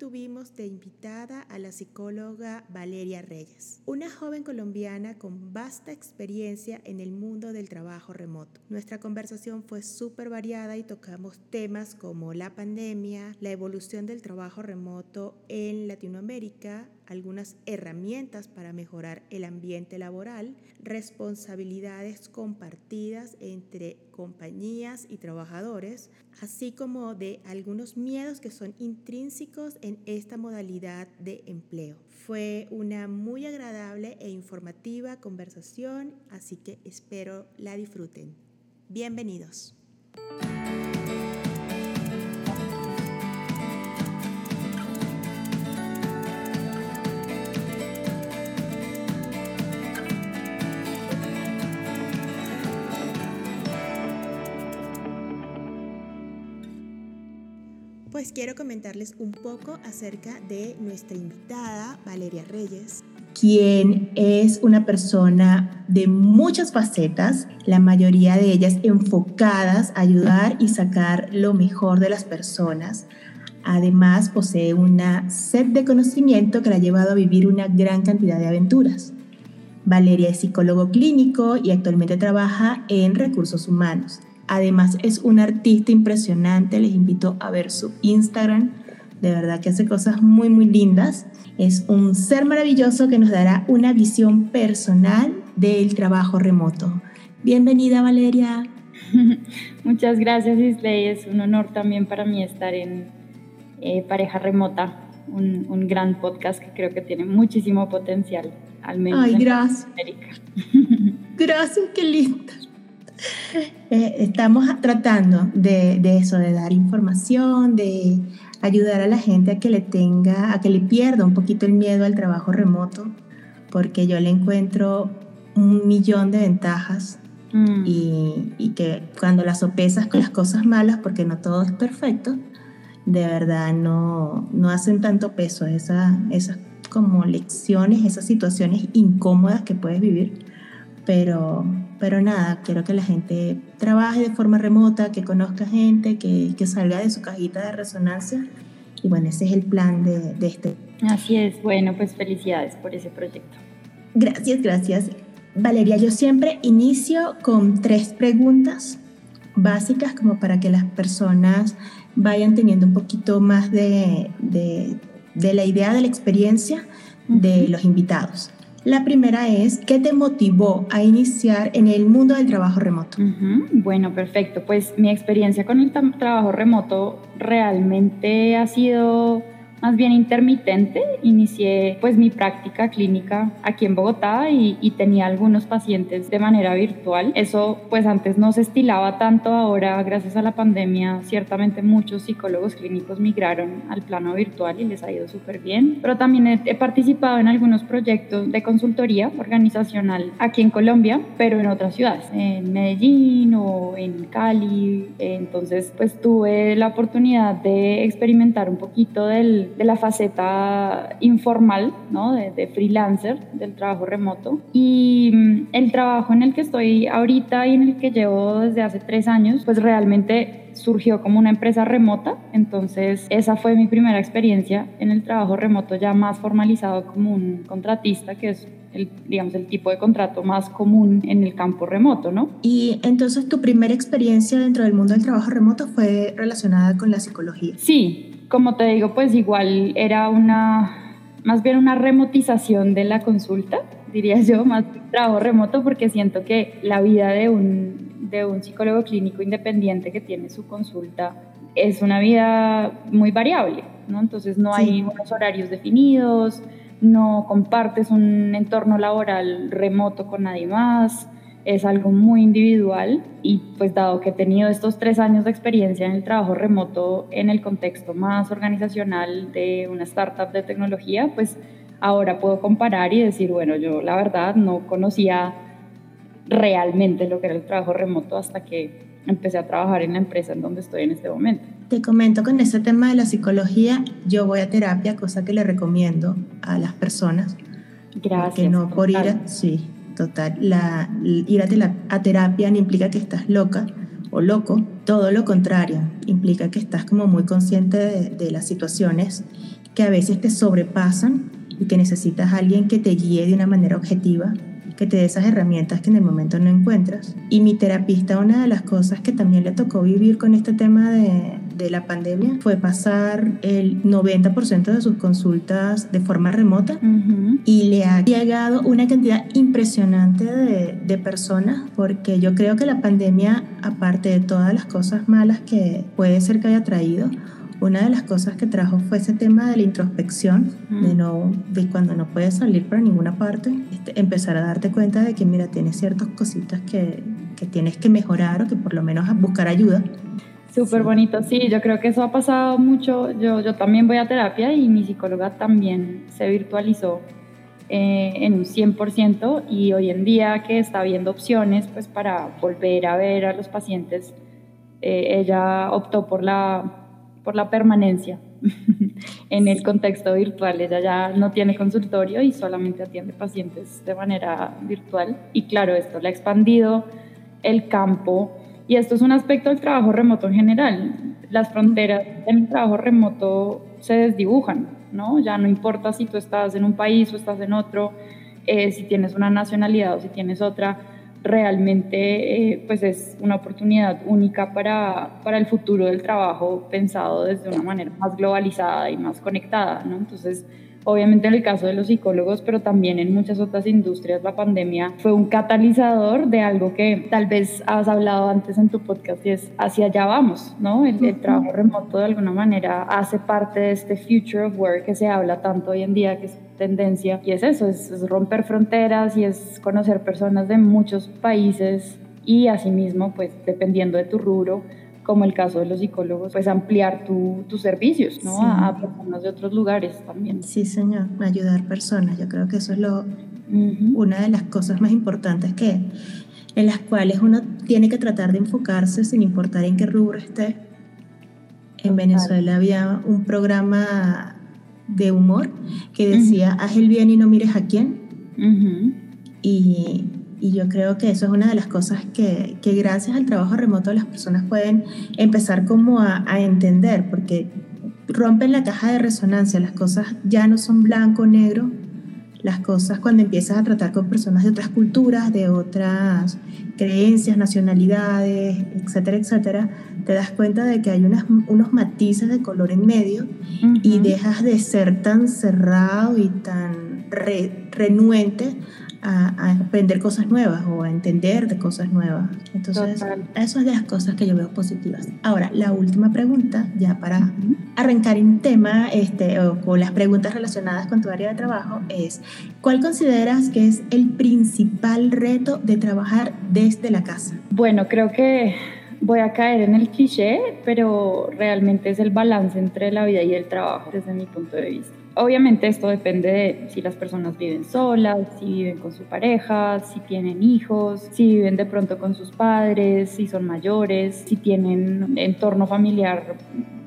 tuvimos de invitada a la psicóloga Valeria Reyes, una joven colombiana con vasta experiencia en el mundo del trabajo remoto. Nuestra conversación fue súper variada y tocamos temas como la pandemia, la evolución del trabajo remoto en Latinoamérica, algunas herramientas para mejorar el ambiente laboral, responsabilidades compartidas entre compañías y trabajadores, así como de algunos miedos que son intrínsecos en esta modalidad de empleo. Fue una muy agradable e informativa conversación, así que espero la disfruten. Bienvenidos. Quiero comentarles un poco acerca de nuestra invitada, Valeria Reyes, quien es una persona de muchas facetas, la mayoría de ellas enfocadas a ayudar y sacar lo mejor de las personas. Además, posee una sed de conocimiento que la ha llevado a vivir una gran cantidad de aventuras. Valeria es psicólogo clínico y actualmente trabaja en recursos humanos. Además es un artista impresionante, les invito a ver su Instagram, de verdad que hace cosas muy muy lindas. Es un ser maravilloso que nos dará una visión personal del trabajo remoto. Bienvenida Valeria. Muchas gracias Isley, es un honor también para mí estar en eh, Pareja Remota, un, un, gran podcast que creo que tiene muchísimo potencial, al menos Ay, gracias. Gracias, qué linda. Eh, estamos tratando de, de, eso, de dar información, de ayudar a la gente a que le tenga, a que le pierda un poquito el miedo al trabajo remoto, porque yo le encuentro un millón de ventajas mm. y, y, que cuando las sopesas con las cosas malas, porque no todo es perfecto, de verdad no, no hacen tanto peso esas, esas como lecciones, esas situaciones incómodas que puedes vivir, pero pero nada, quiero que la gente trabaje de forma remota, que conozca gente, que, que salga de su cajita de resonancia. Y bueno, ese es el plan de, de este. Así es, bueno, pues felicidades por ese proyecto. Gracias, gracias. Valeria, yo siempre inicio con tres preguntas básicas como para que las personas vayan teniendo un poquito más de, de, de la idea de la experiencia de los invitados. La primera es, ¿qué te motivó a iniciar en el mundo del trabajo remoto? Bueno, perfecto. Pues mi experiencia con el trabajo remoto realmente ha sido más bien intermitente. Inicié pues mi práctica clínica aquí en Bogotá y, y, tenía algunos pacientes de manera virtual. Eso pues antes no se estilaba tanto, ahora gracias a la pandemia ciertamente muchos psicólogos clínicos migraron al plano virtual y les ha ido súper bien. Pero también he, he, participado en algunos proyectos de consultoría organizacional aquí en Colombia, pero en otras ciudades, en Medellín o en Cali. Entonces pues tuve la oportunidad de experimentar un poquito del de la faceta informal, ¿no? de, de, freelancer, del trabajo remoto. Y mm, el trabajo en el que estoy ahorita y en el que llevo desde hace tres años, pues realmente surgió como una empresa remota, entonces esa fue mi primera experiencia en el trabajo remoto ya más formalizado como un contratista, que es el, digamos, el tipo de contrato más común en el campo remoto, ¿no? Y entonces tu primera experiencia dentro del mundo del trabajo remoto fue relacionada con la psicología. Sí, como te digo, pues igual era una, más bien una remotización de la consulta, diría yo, más trabajo remoto, porque siento que la vida de un, de un psicólogo clínico independiente que tiene su consulta es una vida muy variable, ¿no? Entonces no sí. hay unos horarios definidos, no compartes un entorno laboral remoto con nadie más, es algo muy individual y pues dado que he tenido estos tres años de experiencia en el trabajo remoto en el contexto más organizacional de una startup de tecnología, pues ahora puedo comparar y decir, bueno, yo la verdad no conocía realmente lo que era el trabajo remoto hasta que empecé a trabajar en la empresa en donde estoy en este momento. Te comento con ese tema de la psicología, yo voy a terapia, cosa que le recomiendo a las personas. Gracias. Que no por ir a, sí, total, la, ir a, a terapia no implica que estás loca o loco, todo lo contrario, implica que estás como muy consciente de, de las situaciones que a veces te sobrepasan y que necesitas a alguien que te guíe de una manera objetiva que te dé esas herramientas que en el momento no encuentras. Y mi terapista, una de las cosas que también le tocó vivir con este tema de, de la pandemia fue pasar el 90% de sus consultas de forma remota. Y le ha llegado una cantidad impresionante de, de, personas porque yo creo que la pandemia, aparte de todas las cosas malas que puede ser que haya traído, una de las cosas que trajo fue ese tema de la introspección, de, no, de cuando no puedes salir para ninguna parte, este, empezar a darte cuenta de que, mira, tienes ciertas cositas que, que tienes que mejorar o que por lo menos buscar ayuda. Súper bonito, sí, yo creo que eso ha pasado mucho. Yo, yo también voy a terapia y mi psicóloga también se virtualizó eh, en un 100% y hoy en día que está viendo opciones pues para volver a ver a los pacientes, eh, ella optó por la por la permanencia en el contexto virtual. Ella ya no tiene consultorio y solamente atiende pacientes de manera virtual. Y claro, esto le ha expandido el campo. Y esto es un aspecto del trabajo remoto en general. Las fronteras en el trabajo remoto se desdibujan, ¿no? Ya no importa si tú estás en un país o estás en otro, eh, si tienes una nacionalidad o si tienes otra realmente eh, pues es una oportunidad única para, para, el futuro del trabajo pensado desde una manera más globalizada y más conectada, ¿no? Entonces, obviamente en el caso de los psicólogos, pero también en muchas otras industrias, la pandemia fue un catalizador de algo que tal vez has hablado antes en tu podcast y es hacia allá vamos, ¿no? El, el trabajo remoto de alguna manera hace parte de este future of work que se habla tanto hoy en día, que es tendencia. Y es eso, es, romper fronteras y es conocer personas de muchos países y asimismo, pues dependiendo de tu rubro, como el caso de los psicólogos, pues ampliar tus servicios, ¿no? A, personas de otros lugares también. Sí, señor, ayudar personas. Yo creo que eso es lo, una de las cosas más importantes que en las cuales uno tiene que tratar de enfocarse sin importar en qué rubro esté. En Venezuela había un programa de humor que decía, haz el bien y no mires a quién. y, y, yo creo que eso es una de las cosas que, que, gracias al trabajo remoto las personas pueden empezar como a, a entender, porque rompen la caja de resonancia, las cosas ya no son blanco negro, las cosas cuando empiezas a tratar con personas de otras culturas, de otras creencias, nacionalidades, etcétera, etcétera, te das cuenta de que hay unas, unos matices de color en medio y dejas de ser tan cerrado y tan renuente a, aprender cosas nuevas o a entender de cosas nuevas. Entonces, eso es de las cosas que yo veo positivas. Ahora, la última pregunta, ya para arrancar en tema este, o con las preguntas relacionadas con tu área de trabajo, es, ¿cuál consideras que es el principal reto de trabajar desde la casa? Bueno, creo que voy a caer en el cliché, pero realmente es el balance entre la vida y el trabajo desde mi punto de vista. Obviamente esto depende de si las personas viven solas, si viven con su pareja, si tienen hijos, si viven de pronto con sus padres, si son mayores, si tienen entorno familiar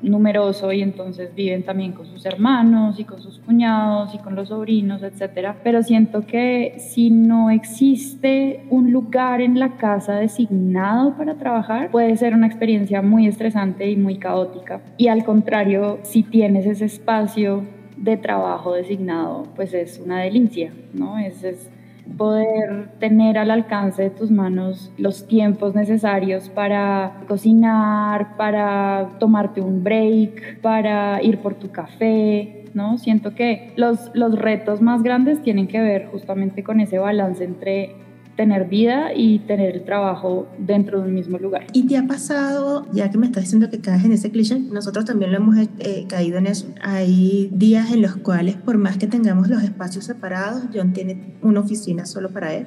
numeroso y entonces viven también con sus hermanos y con sus cuñados y con los sobrinos, etc. Pero siento que si no existe un lugar en la casa designado para trabajar, puede ser una experiencia muy estresante y muy caótica. Y al contrario, si tienes ese espacio de trabajo designado, pues es una delicia, ¿no? Es, es poder tener al alcance de tus manos los tiempos necesarios para cocinar, para tomarte un break, para ir por tu café, ¿no? Siento que los, los retos más grandes tienen que ver justamente con ese balance entre tener vida y tener el trabajo dentro de un mismo lugar. ¿Y te ha pasado, ya que me estás diciendo que caes en ese cliché, nosotros también lo hemos eh, caído en eso? Hay días en los cuales, por más que tengamos los espacios separados, John tiene una oficina solo para él.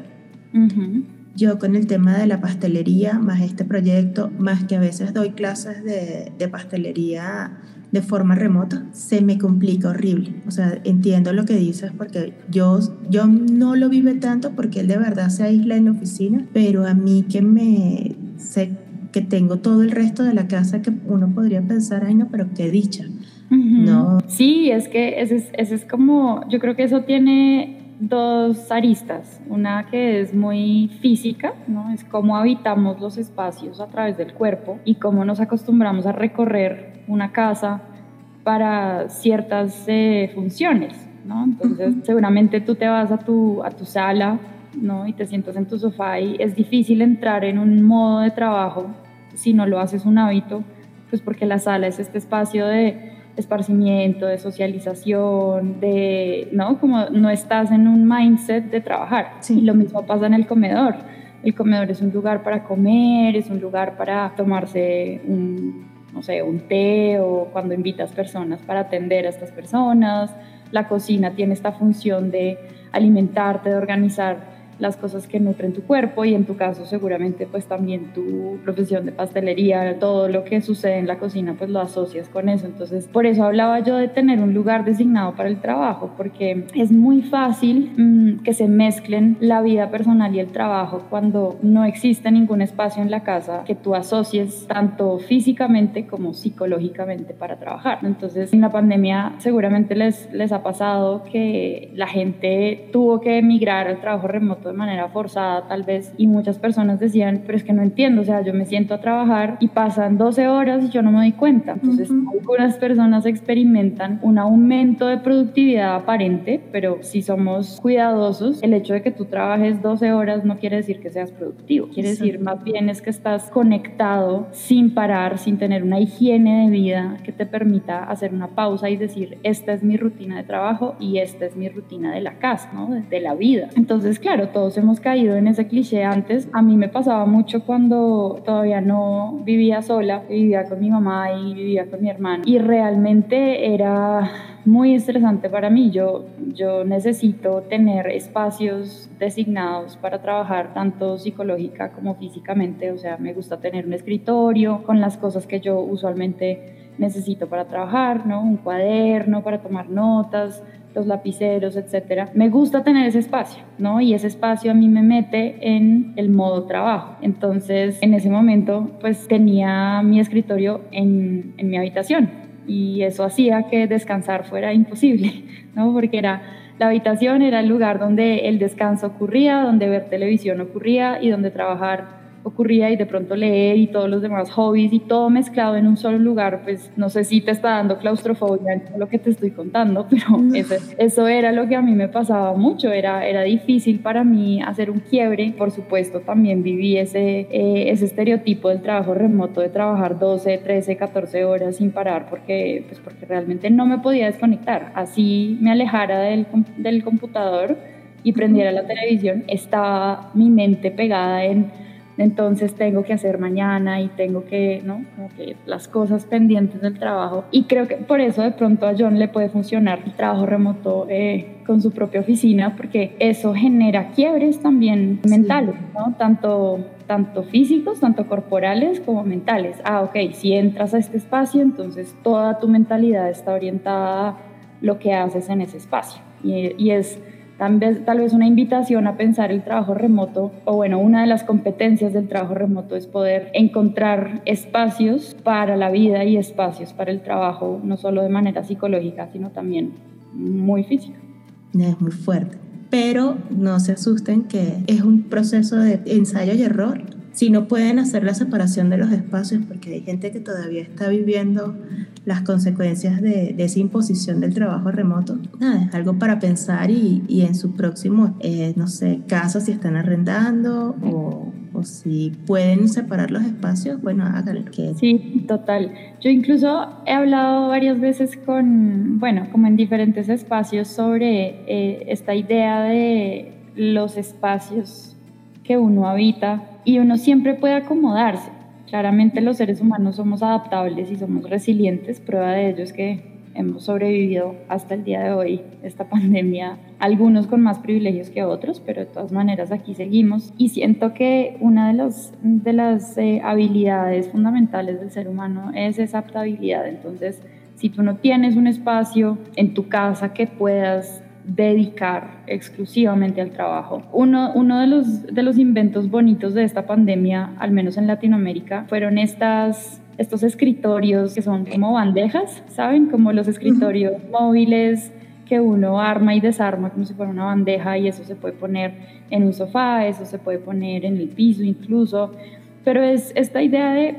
Yo con el tema de la pastelería, más este proyecto, más que a veces doy clases de, de pastelería de forma remota, se me complica horrible. O sea, entiendo lo que dices porque yo, yo no lo vive tanto porque él de verdad se aísla en la oficina, pero a mí que me sé que tengo todo el resto de la casa que uno podría pensar, ay no, pero qué dicha. No. Sí, es que ese es, ese es como, yo creo que eso tiene dos aristas. Una que es muy física, ¿no? Es cómo habitamos los espacios a través del cuerpo y cómo nos acostumbramos a recorrer una casa para ciertas eh, funciones, ¿no? Entonces, seguramente tú te vas a tu, a tu sala, ¿no? Y te sientas en tu sofá y es difícil entrar en un modo de trabajo si no lo haces un hábito, pues porque la sala es este espacio de esparcimiento, de socialización, de, ¿no? Como no estás en un mindset de trabajar. Y lo mismo pasa en el comedor. El comedor es un lugar para comer, es un lugar para tomarse un, no sé, un té o cuando invitas personas para atender a estas personas. La cocina tiene esta función de alimentarte, de organizar las cosas que nutren tu cuerpo y en tu caso seguramente pues también tu profesión de pastelería, todo lo que sucede en la cocina pues lo asocias con eso. Entonces por eso hablaba yo de tener un lugar designado para el trabajo porque es muy fácil mm, que se mezclen la vida personal y el trabajo cuando no existe ningún espacio en la casa que tú asocies tanto físicamente como psicológicamente para trabajar. Entonces en la pandemia seguramente les, les ha pasado que la gente tuvo que emigrar al trabajo remoto de manera forzada tal vez y muchas personas decían, pero es que no entiendo, o sea, yo me siento a trabajar y pasan 12 horas y yo no me doy cuenta. Entonces, algunas personas experimentan un aumento de productividad aparente, pero si somos cuidadosos, el hecho de que tú trabajes 12 horas no quiere decir que seas productivo, quiere decir más bien es que estás conectado sin parar, sin tener una higiene de vida que te permita hacer una pausa y decir, esta es mi rutina de trabajo y esta es mi rutina de la casa, ¿no? de la vida. Entonces, claro, todos hemos caído en ese cliché antes. A mí me pasaba mucho cuando todavía no vivía sola, vivía con mi mamá y vivía con mi hermano. Y realmente era muy estresante para mí. Yo, yo necesito tener espacios designados para trabajar tanto psicológica como físicamente. O sea, me gusta tener un escritorio con las cosas que yo usualmente necesito para trabajar, ¿no? Un cuaderno para tomar notas, los lapiceros, etcétera. Me gusta tener ese espacio, ¿no? Y ese espacio a mí me mete en el modo trabajo. Entonces, en ese momento, pues tenía mi escritorio en, en mi habitación y eso hacía que descansar fuera imposible, ¿no? Porque era la habitación era el lugar donde el descanso ocurría, donde ver televisión ocurría y donde trabajar ocurría y de pronto leer y todos los demás hobbies y todo mezclado en un solo lugar, pues no sé si te está dando claustrofobia en lo que te estoy contando, pero eso, eso, era lo que a mí me pasaba mucho, era, era difícil para mí hacer un quiebre, por supuesto también viví ese, eh, ese estereotipo del trabajo remoto, de trabajar 12, 13, 14 horas sin parar, porque, pues porque realmente no me podía desconectar, así me alejara del, del computador y prendiera la televisión, estaba mi mente pegada en entonces tengo que hacer mañana y tengo que, ¿no? Como que las cosas pendientes del trabajo. Y creo que por eso de pronto a John le puede funcionar el trabajo remoto eh, con su propia oficina, porque eso genera quiebres también mentales, ¿no? Tanto, tanto físicos, tanto corporales como mentales. Ah, ok, si entras a este espacio, entonces toda tu mentalidad está orientada a lo que haces en ese espacio. y, y es Tal vez, tal vez una invitación a pensar el trabajo remoto, o bueno, una de las competencias del trabajo remoto es poder encontrar espacios para la vida y espacios para el trabajo, no solo de manera psicológica, sino también muy física. Es muy fuerte. Pero no se asusten que es un proceso de ensayo y error si no pueden hacer la separación de los espacios, porque hay gente que todavía está viviendo las consecuencias de, esa imposición del trabajo remoto, nada, es algo para pensar y, y en su próximo, eh, no sé, caso, si están arrendando o, o, si pueden separar los espacios, bueno, háganlo. Que... Sí, total. Yo incluso he hablado varias veces con, bueno, como en diferentes espacios sobre eh, esta idea de los espacios que uno habita y uno siempre puede acomodarse. Claramente los seres humanos somos adaptables y somos resilientes. Prueba de ello es que hemos sobrevivido hasta el día de hoy esta pandemia, algunos con más privilegios que otros, pero de todas maneras aquí seguimos. Y siento que una de, los, de las eh, habilidades fundamentales del ser humano es esa adaptabilidad. Entonces, si tú no tienes un espacio en tu casa que puedas dedicar exclusivamente al trabajo. Uno, uno de, los, de los inventos bonitos de esta pandemia, al menos en Latinoamérica, fueron estas estos escritorios que son como bandejas, ¿saben? Como los escritorios móviles que uno arma y desarma como si fuera una bandeja y eso se puede poner en un sofá, eso se puede poner en el piso incluso, pero es esta idea de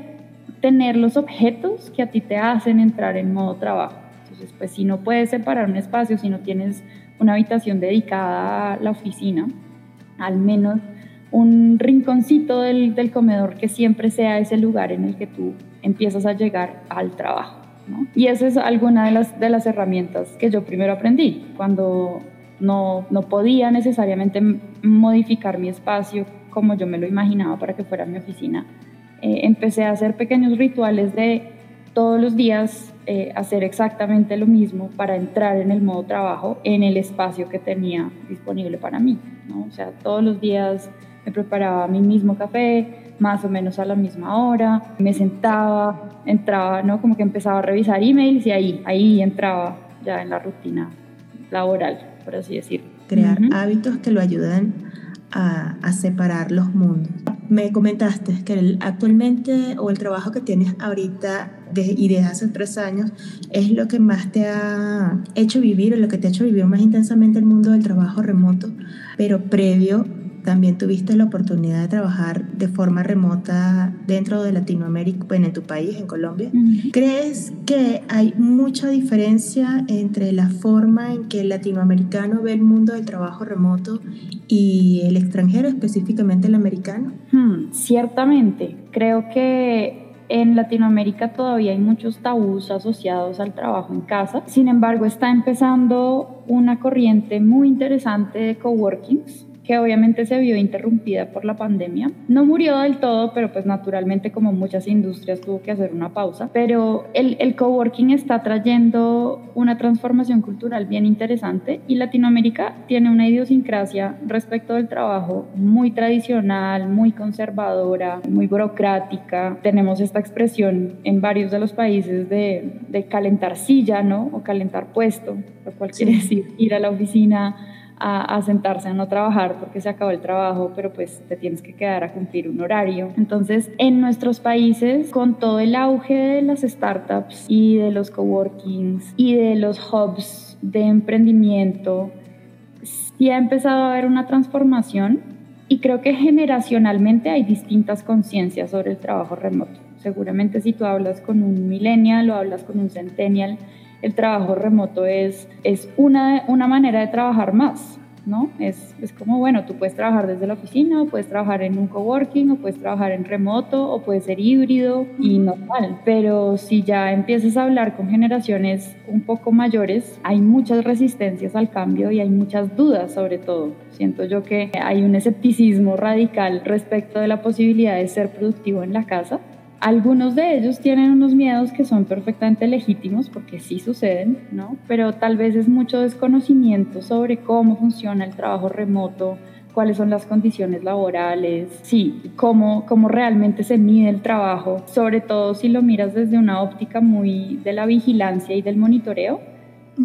tener los objetos que a ti te hacen entrar en modo trabajo. Entonces, pues si no puedes separar un espacio, si no tienes una habitación dedicada a la oficina, al menos un rinconcito del, del comedor que siempre sea ese lugar en el que tú empiezas a llegar al trabajo. ¿no? Y esa es alguna de las, de las herramientas que yo primero aprendí cuando no, no podía necesariamente modificar mi espacio como yo me lo imaginaba para que fuera mi oficina. Eh, empecé a hacer pequeños rituales de todos los días eh, hacer exactamente lo mismo para entrar en el modo trabajo en el espacio que tenía disponible para mí. ¿no? O sea, todos los días me preparaba mi mismo café, más o menos a la misma hora, me sentaba, entraba, ¿no? Como que empezaba a revisar emails y ahí, ahí entraba ya en la rutina laboral, por así decirlo. Crear hábitos que lo ayudan a, a, separar los mundos. Me comentaste que el, actualmente o el trabajo que tienes ahorita de, y desde hace tres años es lo que más te ha hecho vivir o lo que te ha hecho vivir más intensamente el mundo del trabajo remoto, pero previo también tuviste la oportunidad de trabajar de forma remota dentro de Latinoamérica, bueno, en tu país, en Colombia. ¿Crees que hay mucha diferencia entre la forma en que el latinoamericano ve el mundo del trabajo remoto y el extranjero, específicamente el americano? Hmm, ciertamente, creo que en Latinoamérica todavía hay muchos tabús asociados al trabajo en casa. Sin embargo, está empezando una corriente muy interesante de coworkings que obviamente se vio interrumpida por la pandemia. No murió del todo, pero pues naturalmente como muchas industrias tuvo que hacer una pausa. Pero el, el coworking está trayendo una transformación cultural bien interesante y Latinoamérica tiene una idiosincrasia respecto del trabajo muy tradicional, muy conservadora, muy burocrática. Tenemos esta expresión en varios de los países de, de calentar silla, ¿no? O calentar puesto, lo cual quiere decir ir a la oficina a, sentarse a no trabajar porque se acabó el trabajo, pero pues te tienes que quedar a cumplir un horario. Entonces, en nuestros países, con todo el auge de las startups y de los coworkings y de los hubs de emprendimiento, sí ha empezado a haber una transformación y creo que generacionalmente hay distintas conciencias sobre el trabajo remoto. Seguramente si tú hablas con un millennial o hablas con un centennial, el trabajo remoto es, es una, una manera de trabajar más, ¿no? Es, es, como, bueno, tú puedes trabajar desde la oficina, o puedes trabajar en un coworking, o puedes trabajar en remoto, o puedes ser híbrido y normal. Pero si ya empiezas a hablar con generaciones un poco mayores, hay muchas resistencias al cambio y hay muchas dudas sobre todo. Siento yo que hay un escepticismo radical respecto de la posibilidad de ser productivo en la casa algunos de ellos tienen unos miedos que son perfectamente legítimos porque sí suceden, ¿no? Pero tal vez es mucho desconocimiento sobre cómo funciona el trabajo remoto, cuáles son las condiciones laborales, sí, cómo, cómo realmente se mide el trabajo, sobre todo si lo miras desde una óptica muy de la vigilancia y del monitoreo.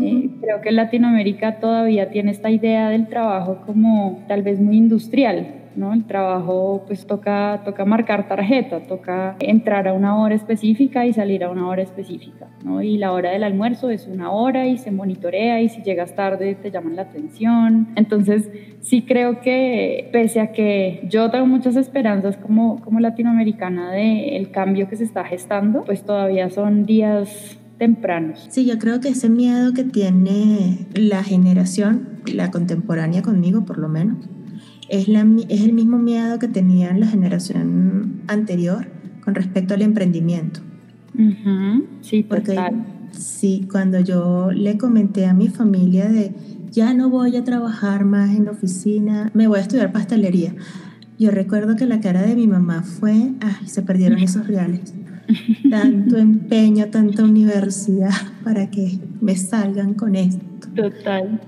Eh, creo que Latinoamérica todavía tiene esta idea del trabajo como tal vez muy industrial, ¿no? El trabajo pues toca, toca marcar tarjeta, toca entrar a una hora específica y salir a una hora específica, ¿no? Y la hora del almuerzo es una hora y se monitorea y si llegas tarde te llaman la atención. Entonces sí creo que pese a que yo tengo muchas esperanzas como, como latinoamericana del el cambio que se está gestando, pues todavía son días tempranos. Sí, yo creo que ese miedo que tiene la generación, la contemporánea conmigo por lo menos, es, la, es el mismo miedo que tenían la generación anterior con respecto al emprendimiento. Sí, Porque, Sí, cuando yo le comenté a mi familia de ya no voy a trabajar más en la oficina, me voy a estudiar pastelería. Yo recuerdo que la cara de mi mamá fue, ay, se perdieron esos reales. Tanto empeño, tanta universidad para que me salgan con esto. Total,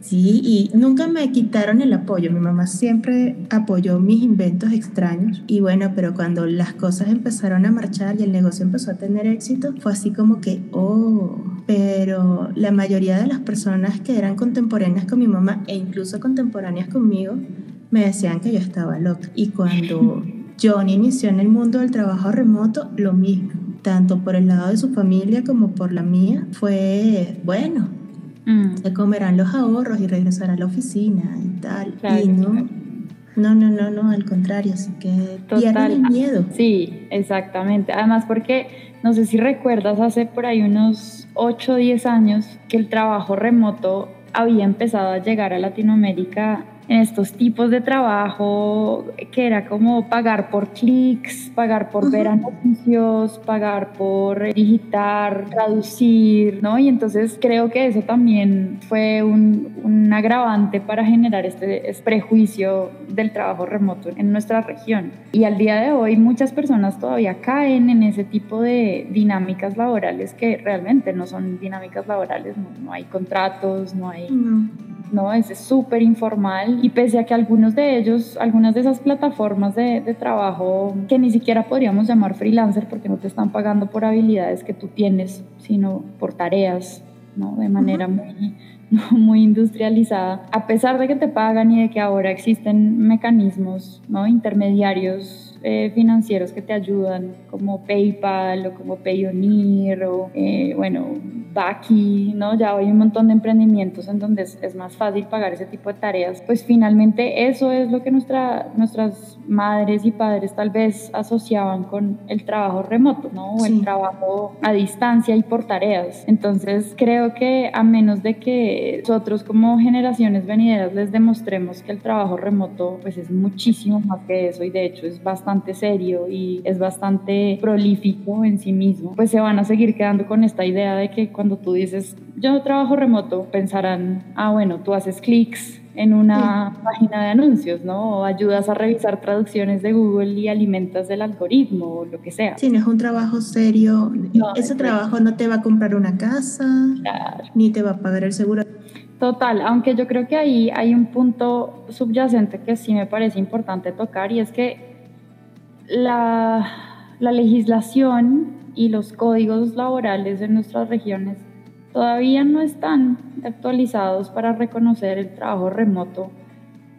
Sí, y nunca me quitaron el apoyo. Mi mamá siempre apoyó mis inventos extraños. Y bueno, pero cuando las cosas empezaron a marchar y el negocio empezó a tener éxito, fue así como que, oh, pero la mayoría de las personas que eran contemporáneas con mi mamá e incluso contemporáneas conmigo, me decían que yo estaba loca. Y cuando Johnny inició en el mundo del trabajo remoto, lo mismo. Tanto por el lado de su familia como por la mía, fue bueno Mm. Se comerán los ahorros y regresarán a la oficina y tal. y no, No, no, no, no, al contrario, así que Total. el miedo. Sí, exactamente. Además porque, no sé si recuerdas, hace por ahí unos 8 o 10 años que el trabajo remoto había empezado a llegar a Latinoamérica en estos tipos de trabajo que era como pagar por clics, pagar por ver anuncios, pagar por digitar, traducir, ¿no? Y entonces creo que eso también fue un, un agravante para generar este, este, prejuicio del trabajo remoto en nuestra región. Y al día de hoy muchas personas todavía caen en ese tipo de dinámicas laborales que realmente no son dinámicas laborales, no, hay contratos, no hay... ¿no? Es súper informal y pese a que algunos de ellos, algunas de esas plataformas de, de, trabajo que ni siquiera podríamos llamar freelancer porque no te están pagando por habilidades que tú tienes, sino por tareas, ¿no? De manera muy, muy industrializada, a pesar de que te pagan y de que ahora existen mecanismos, ¿no? Intermediarios eh, financieros que te ayudan, como PayPal o como Payoneer o, eh, bueno, Baki, ¿no? Ya hay un montón de emprendimientos en donde es, es, más fácil pagar ese tipo de tareas. Pues finalmente eso es lo que nuestra, nuestras madres y padres tal vez asociaban con el trabajo remoto, ¿no? O el trabajo a distancia y por tareas. Entonces creo que a menos de que nosotros como generaciones venideras les demostremos que el trabajo remoto pues es muchísimo más que eso y de hecho es bastante serio y es bastante prolífico en sí mismo, pues se van a seguir quedando con esta idea de que cuando tú dices yo trabajo remoto pensarán, ah bueno, tú haces clics en una página de anuncios, ¿no? O ayudas a revisar traducciones de Google y alimentas el algoritmo o lo que sea. Sí, no es un trabajo serio. Ese trabajo no te va a comprar una casa, ni te va a pagar el seguro. Total, aunque yo creo que ahí hay un punto subyacente que sí me parece importante tocar y es que la, la legislación y los códigos laborales en nuestras regiones todavía no están actualizados para reconocer el trabajo remoto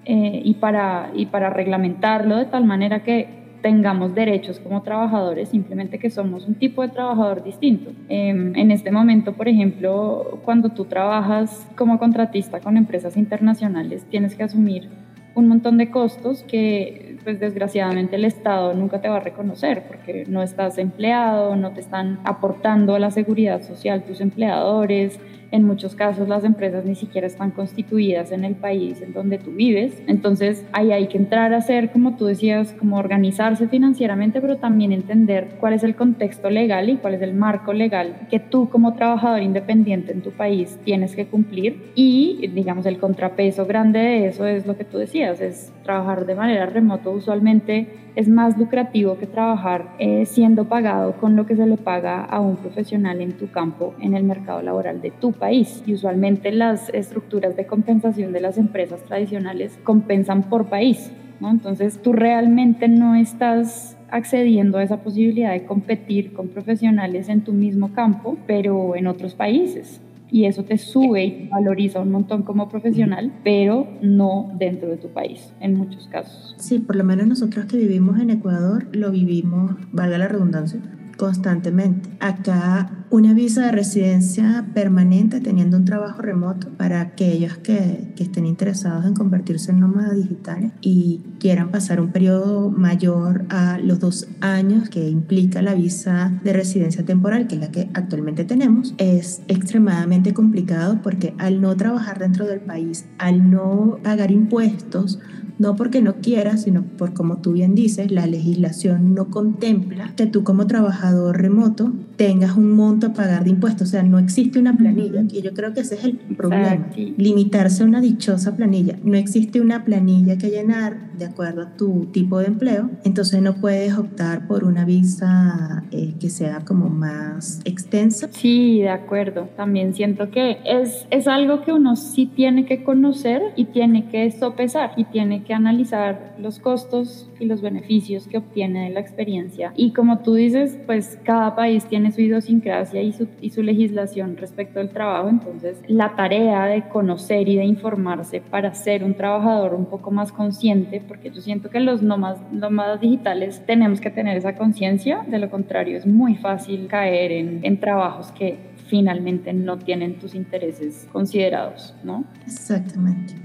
eh, y, para, y para reglamentarlo de tal manera que tengamos derechos como trabajadores, simplemente que somos un tipo de trabajador distinto. Em, en este momento, por ejemplo, cuando tú trabajas como contratista con empresas internacionales, tienes que asumir un montón de costos que pues desgraciadamente el Estado nunca te va a reconocer porque no estás empleado, no te están aportando a la seguridad social tus empleadores, en muchos casos las empresas ni siquiera están constituidas en el país en donde tú vives. Entonces ahí hay que entrar a hacer, como tú decías, como organizarse financieramente, pero también entender cuál es el contexto legal y cuál es el marco legal que tú como trabajador independiente en tu país tienes que cumplir. Y digamos el contrapeso grande de eso es lo que tú decías, es trabajar de manera remota usualmente es más lucrativo que trabajar eh, siendo pagado con lo que se le paga a un profesional en tu campo en el mercado laboral de tu país. Y usualmente las estructuras de compensación de las empresas tradicionales compensan por país. Entonces tú realmente no estás accediendo a esa posibilidad de competir con profesionales en tu mismo campo, pero en otros países y eso te sube y valoriza un montón como profesional, pero no dentro de tu país, en muchos casos. Sí, por lo menos nosotros que vivimos en Ecuador lo vivimos, valga la redundancia, constantemente. Acá una visa de residencia permanente teniendo un trabajo remoto para aquellos que, que, estén interesados en convertirse en nómadas digitales y quieran pasar un periodo mayor a los dos años que implica la visa de residencia temporal, que es la que actualmente tenemos, es extremadamente complicado porque al no trabajar dentro del país, al no pagar impuestos, no porque no quieras, sino por como tú bien dices, la legislación no contempla que tú como trabajador remoto tengas un monto a pagar de impuestos, o sea, no existe una planilla, y yo creo que ese es el problema, limitarse a una dichosa planilla. No existe una planilla que llenar de acuerdo a tu tipo de empleo, entonces no puedes optar por una visa eh, que sea como más extensa. Sí, de acuerdo. También siento que es, es algo que uno sí tiene que conocer y tiene que sopesar y tiene que analizar los costos y los beneficios que obtiene de la experiencia. Y como tú dices, pues cada país tiene su idiosincrasia y su, y su legislación respecto al trabajo, entonces la tarea de conocer y de informarse para ser un trabajador un poco más consciente, porque yo siento que los nómadas, nómadas digitales tenemos que tener esa conciencia, de lo contrario es muy fácil caer en, en trabajos que finalmente no tienen tus intereses considerados, ¿no? Exactamente.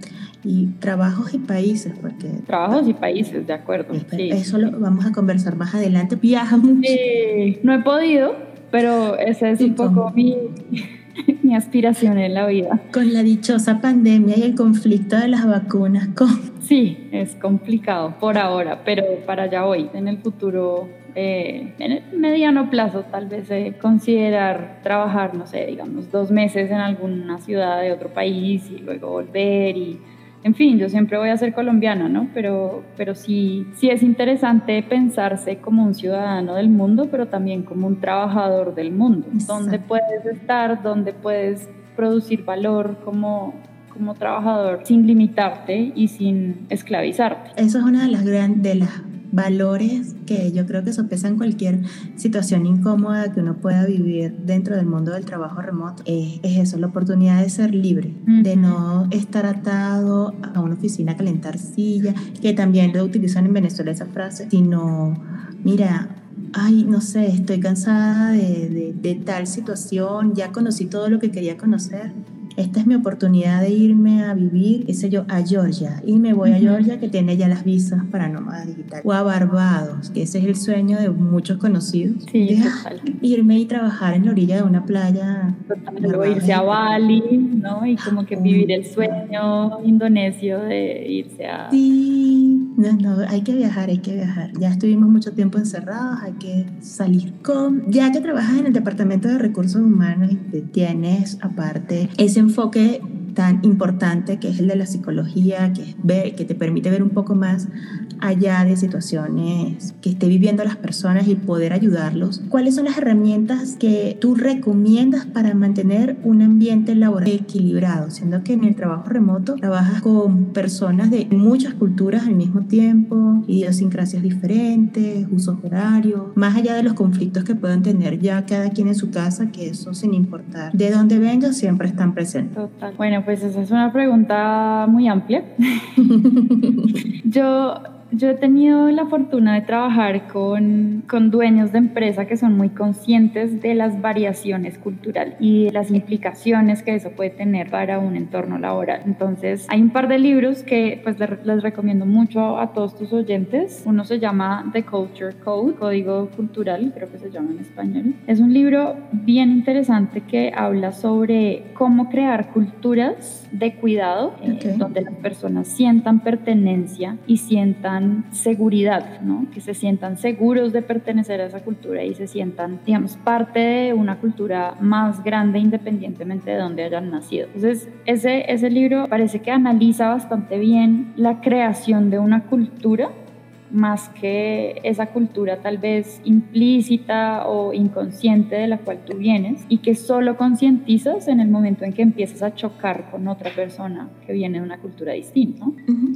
y trabajos y países, porque... Trabajos y países, de acuerdo. Eso lo vamos a conversar más adelante. Viaja mucho. no he podido, pero ese es un poco mi, mi aspiración en la vida. Con la dichosa pandemia y el conflicto de las vacunas. Con... Sí, es complicado por ahora, pero para allá voy. En el futuro eh, en el mediano plazo tal vez eh, considerar trabajar, no sé, digamos, dos meses en alguna ciudad de otro país y luego volver y, en fin, yo siempre voy a ser colombiana, ¿no? Pero, pero sí, sí es interesante pensarse como un ciudadano del mundo, pero también como un trabajador del mundo, donde puedes estar, donde puedes producir valor como, como trabajador sin limitarte y sin esclavizarte. Eso es una de las grandes valores que yo creo que sopesan cualquier situación incómoda que uno pueda vivir dentro del mundo del trabajo remoto. Es, eso, la oportunidad de ser libre, de no estar atado a una oficina a calentar silla, que también lo utilizan en Venezuela esa frase, sino, mira, ay, no sé, estoy cansada de, de, de tal situación, ya conocí todo lo que quería conocer esta es mi oportunidad de irme a vivir, qué sé yo, a Georgia. Y me voy a Georgia, que tiene ya las visas para nómada digital. O a Barbados, que ese es el sueño de muchos conocidos. Sí, Irme y trabajar en la orilla de una playa. Luego irse a Bali, ¿no? Y como que vivir el sueño indonesio de irse a... Sí, no, no, hay que viajar, hay que viajar. Ya estuvimos mucho tiempo encerrados, hay que salir. Con, ya que trabajas en el Departamento de Recursos Humanos y tienes aparte ese and forget tan importante que es el de la psicología, que, es que te permite ver un poco más allá de situaciones que esté viviendo las personas y poder ayudarlos. ¿Cuáles son las herramientas que tú recomiendas para mantener un ambiente laboral equilibrado? Siendo que en el trabajo remoto trabajas con personas de muchas culturas al mismo tiempo, idiosincrasias diferentes, usos horarios, más allá de los conflictos que puedan tener ya cada quien en su casa, que eso sin importar de dónde venga siempre están presentes. Total. Bueno, pues esa es una pregunta muy amplia. Yo yo he tenido la fortuna de trabajar con, con, dueños de empresa que son muy conscientes de las variaciones culturales y de las implicaciones que eso puede tener para un entorno laboral. Entonces, hay un par de libros que pues les recomiendo mucho a todos tus oyentes. Uno se llama The Culture Code, Código Cultural, creo que se llama en español. Es un libro bien interesante que habla sobre cómo crear culturas de cuidado, eh, donde las personas sientan pertenencia y sientan seguridad, ¿no? que se sientan seguros de pertenecer a esa cultura y se sientan, digamos, parte de una cultura más grande independientemente de donde hayan nacido. Entonces, ese, ese libro parece que analiza bastante bien la creación de una cultura más que esa cultura tal vez implícita o inconsciente de la cual tú vienes y que solo concientizas en el momento en que empiezas a chocar con otra persona que viene de una cultura distinta.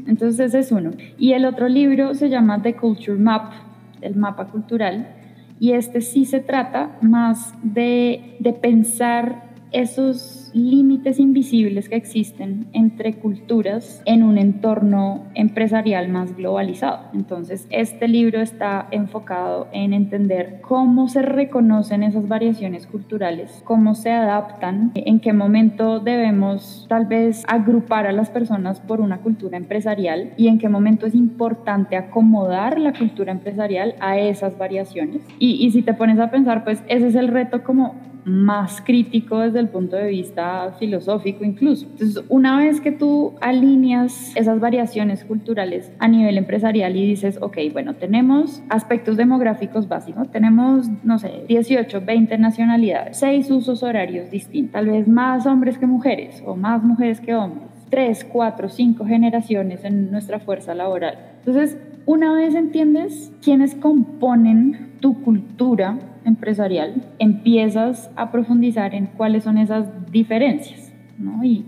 Entonces ese es uno. Y el otro libro se llama The Culture Map, el mapa cultural, y este sí se trata más de, de pensar esos límites invisibles que existen entre culturas en un entorno empresarial más globalizado. Entonces, este libro está enfocado en entender cómo se reconocen esas variaciones culturales, cómo se adaptan, en qué momento debemos tal vez agrupar a las personas por una cultura empresarial y en qué momento es importante acomodar la cultura empresarial a esas variaciones. Y, si te pones a pensar, pues ese es el reto como más crítico desde el punto de vista filosófico incluso. Entonces, una vez que tú alineas esas variaciones culturales a nivel empresarial y dices, ok, bueno, tenemos aspectos demográficos básicos, tenemos, no sé, 18, 20 nacionalidades, 6 usos horarios distintos, tal vez más hombres que mujeres o más mujeres que hombres, 3, 4, 5 generaciones en nuestra fuerza laboral. Entonces, una vez entiendes quiénes componen tu cultura, empresarial, empiezas a profundizar en cuáles son esas diferencias, ¿no? Y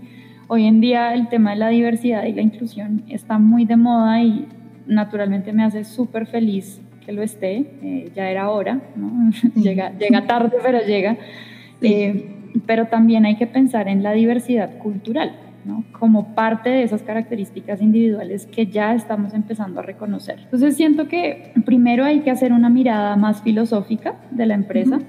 hoy en día el tema de la diversidad y la inclusión está muy de moda y naturalmente me hace súper feliz que lo esté, eh, ya era hora, ¿no? llega, llega tarde, pero llega. Eh, pero también hay que pensar en la diversidad cultural como parte de esas características individuales que ya estamos empezando a reconocer. Entonces siento que primero hay que hacer una mirada más filosófica de la empresa.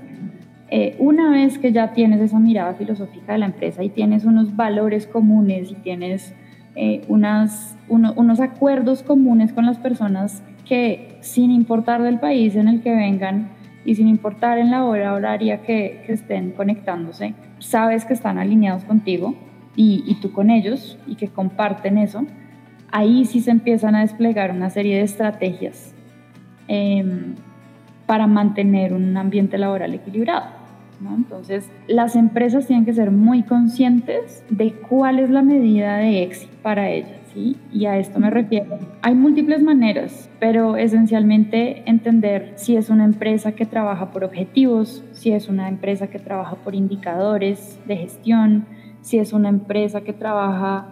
Eh, una vez que ya tienes esa mirada filosófica de la empresa y tienes unos valores comunes y tienes eh, unas, unos acuerdos comunes con las personas que sin importar del país en el que vengan y sin importar en la hora horaria que, que estén conectándose, sabes que están alineados contigo y, tú con ellos y que comparten eso, ahí sí se empiezan a desplegar una serie de estrategias eh, para mantener un ambiente laboral equilibrado. Entonces, las empresas tienen que ser muy conscientes de cuál es la medida de éxito para ellas. ¿sí? Y a esto me refiero. Hay múltiples maneras, pero esencialmente entender si es una empresa que trabaja por objetivos, si es una empresa que trabaja por indicadores de gestión, si es una empresa que trabaja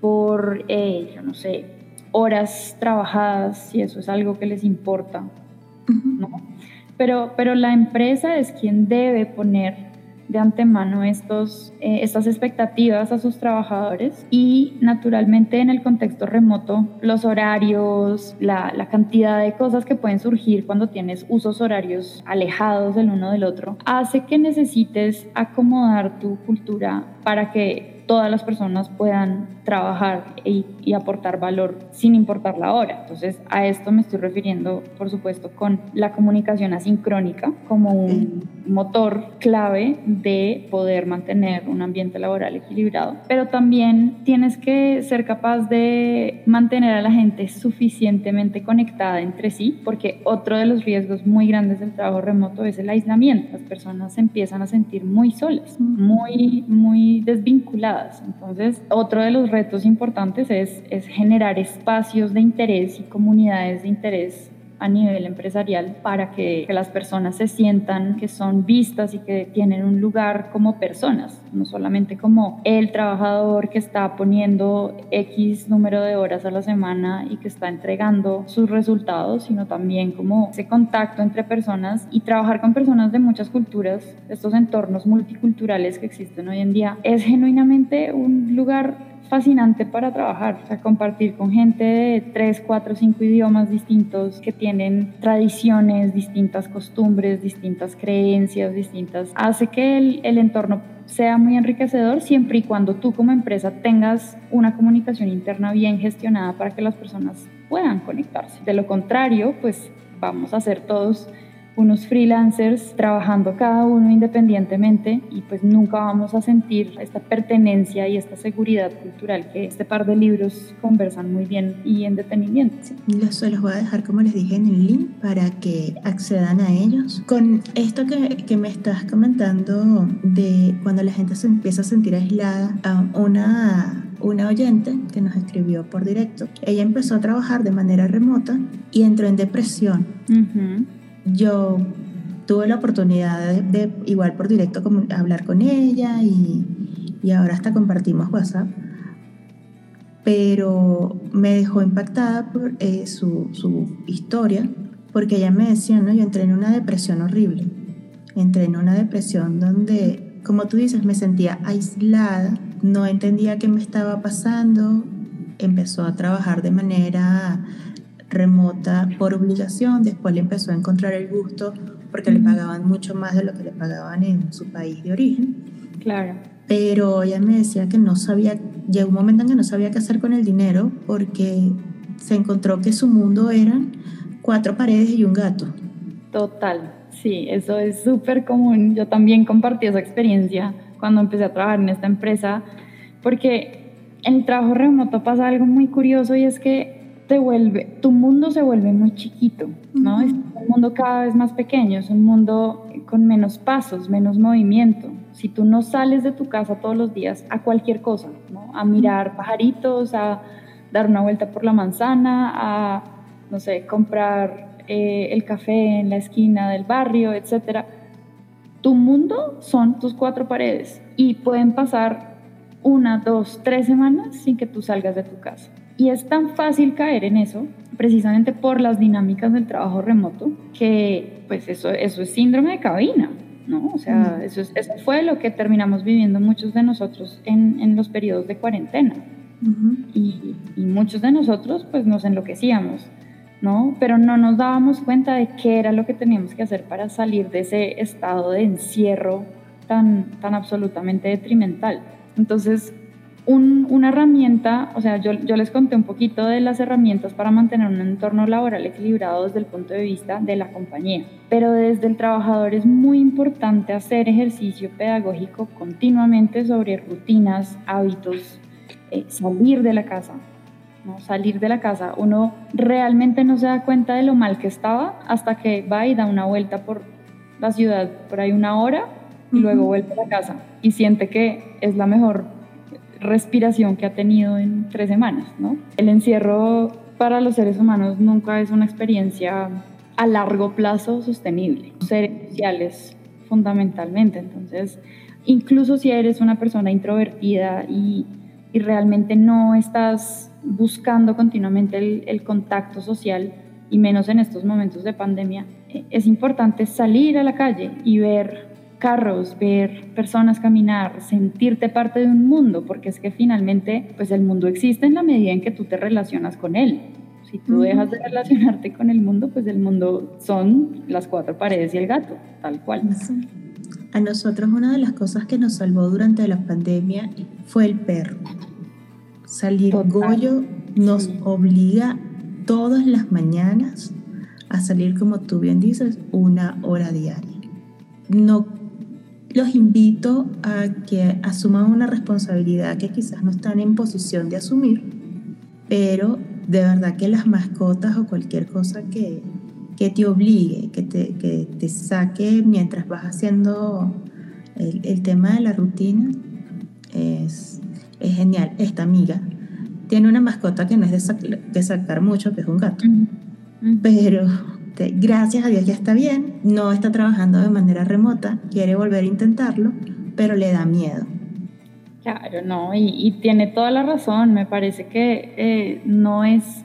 por, eh, yo no sé, horas trabajadas, si eso es algo que les importa. ¿no? pero, pero la empresa es quien debe poner de antemano estos, eh, estas expectativas a sus trabajadores y naturalmente en el contexto remoto los horarios, la, la, cantidad de cosas que pueden surgir cuando tienes usos horarios alejados del uno del otro hace que necesites acomodar tu cultura para que todas las personas puedan trabajar y, aportar valor sin importar la hora. Entonces, a esto me estoy refiriendo, por supuesto, con la comunicación asincrónica como un motor clave de poder mantener un ambiente laboral equilibrado. Pero también tienes que ser capaz de mantener a la gente suficientemente conectada entre sí, porque otro de los riesgos muy grandes del trabajo remoto es el aislamiento. Las personas empiezan a sentir muy solas, muy, muy desvinculadas entonces, otro de los retos importantes es, es generar espacios de interés y comunidades de interés a nivel empresarial para que, las personas se sientan que son vistas y que tienen un lugar como personas, no solamente como el trabajador que está poniendo X número de horas a la semana y que está entregando sus resultados, sino también como ese contacto entre personas y trabajar con personas de muchas culturas, estos entornos multiculturales que existen hoy en día, es genuinamente un lugar fascinante para trabajar, o sea, compartir con gente de tres, cuatro, cinco idiomas distintos que tienen tradiciones, distintas costumbres, distintas creencias, distintas, hace que el, el entorno sea muy enriquecedor siempre y cuando tú como empresa tengas una comunicación interna bien gestionada para que las personas puedan conectarse. De lo contrario, pues vamos a ser todos unos freelancers trabajando cada uno independientemente y pues nunca vamos a sentir esta pertenencia y esta seguridad cultural que este par de libros conversan muy bien y en detenimiento. Sí, los, los voy a dejar como les dije en el link para que accedan a ellos. Con esto que, que me estás comentando de cuando la gente se empieza a sentir aislada, una una oyente que nos escribió por directo. Ella empezó a trabajar de manera remota y entró en depresión. Uh yo tuve la oportunidad de, igual por directo hablar con ella y, y, ahora hasta compartimos WhatsApp, pero me dejó impactada por eh, su, su, historia, porque ella me decía, ¿no? yo entré en una depresión horrible, entré en una depresión donde, como tú dices, me sentía aislada, no entendía qué me estaba pasando, empezó a trabajar de manera remota por obligación, después le empezó a encontrar el gusto porque le pagaban mucho más de lo que le pagaban en su país de origen. Claro. Pero ella me decía que no sabía, llegó un momento en que no sabía qué hacer con el dinero porque se encontró que su mundo eran cuatro paredes y un gato. Total, sí, eso es súper común. Yo también compartí esa experiencia cuando empecé a trabajar en esta empresa, porque en el trabajo remoto pasa algo muy curioso y es que vuelve, tu mundo se vuelve muy chiquito, ¿no? Es un mundo cada vez más pequeño, es un mundo con menos pasos, menos movimiento. Si tú no sales de tu casa todos los días a cualquier cosa, ¿no? A mirar pajaritos, a dar una vuelta por la manzana, a, no sé, comprar eh, el café en la esquina del barrio, etcétera. Tu mundo son tus cuatro paredes y pueden pasar una, dos, tres semanas sin que tú salgas de tu casa. Y es tan fácil caer en eso, precisamente por las dinámicas del trabajo remoto, que pues eso, eso es síndrome de cabina, ¿no? O sea, eso, eso fue lo que terminamos viviendo muchos de nosotros en, en los periodos de cuarentena. y, y, muchos de nosotros pues nos enloquecíamos, ¿no? Pero no nos dábamos cuenta de qué era lo que teníamos que hacer para salir de ese estado de encierro tan, tan absolutamente detrimental. Entonces, una herramienta, o sea, yo, yo, les conté un poquito de las herramientas para mantener un entorno laboral equilibrado desde el punto de vista de la compañía, pero desde el trabajador es muy importante hacer ejercicio pedagógico continuamente sobre rutinas, hábitos, eh, salir de la casa, ¿no? salir de la casa. Uno realmente no se da cuenta de lo mal que estaba hasta que va y da una vuelta por la ciudad por ahí una hora y luego vuelve a la casa y siente que es la mejor respiración que ha tenido en tres semanas. ¿no? El encierro para los seres humanos nunca es una experiencia a largo plazo sostenible. Seres sociales fundamentalmente. Entonces, incluso si eres una persona introvertida y, y realmente no estás buscando continuamente el, el, contacto social y menos en estos momentos de pandemia, eh, es importante salir a la calle y ver carros, ver personas caminar, sentirte parte de un mundo, porque es que finalmente pues el mundo existe en la medida en que tú te relacionas con él. Si tú dejas de relacionarte con el mundo, pues el mundo son las cuatro paredes y el gato, tal cual. A nosotros una de las cosas que nos salvó durante la pandemia fue el perro. Salir Goyo nos obliga todas las mañanas a salir, como tú bien dices, una hora diaria. No los invito a que asuman una responsabilidad que quizás no están en posición de asumir, pero de verdad que las mascotas o cualquier cosa que, que te obligue, que te, que te, saque mientras vas haciendo el, el tema de la rutina, es, es, genial. Esta amiga tiene una mascota que no es de, de sacar mucho, que es un gato, pero gracias a Dios ya está bien, no está trabajando de manera remota, quiere volver a intentarlo, pero le da miedo. Claro, no, y, tiene toda la razón, me parece que eh, no es,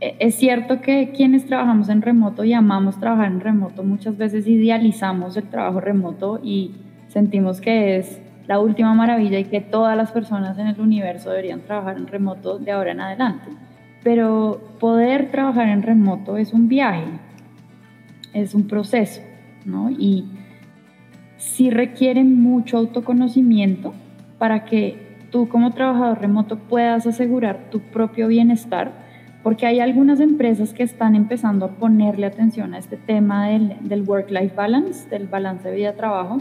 e, es cierto que quienes trabajamos en remoto y amamos trabajar en remoto, muchas veces idealizamos el trabajo remoto y sentimos que es la última maravilla y que todas las personas en el universo deberían trabajar en remoto de ahora en adelante. Pero poder trabajar en remoto es un viaje, es un proceso, ¿no? Y sí requiere mucho autoconocimiento para que tú como trabajador remoto puedas asegurar tu propio bienestar, porque hay algunas empresas que están empezando a ponerle atención a este tema del, del work-life balance, del balance vida-trabajo,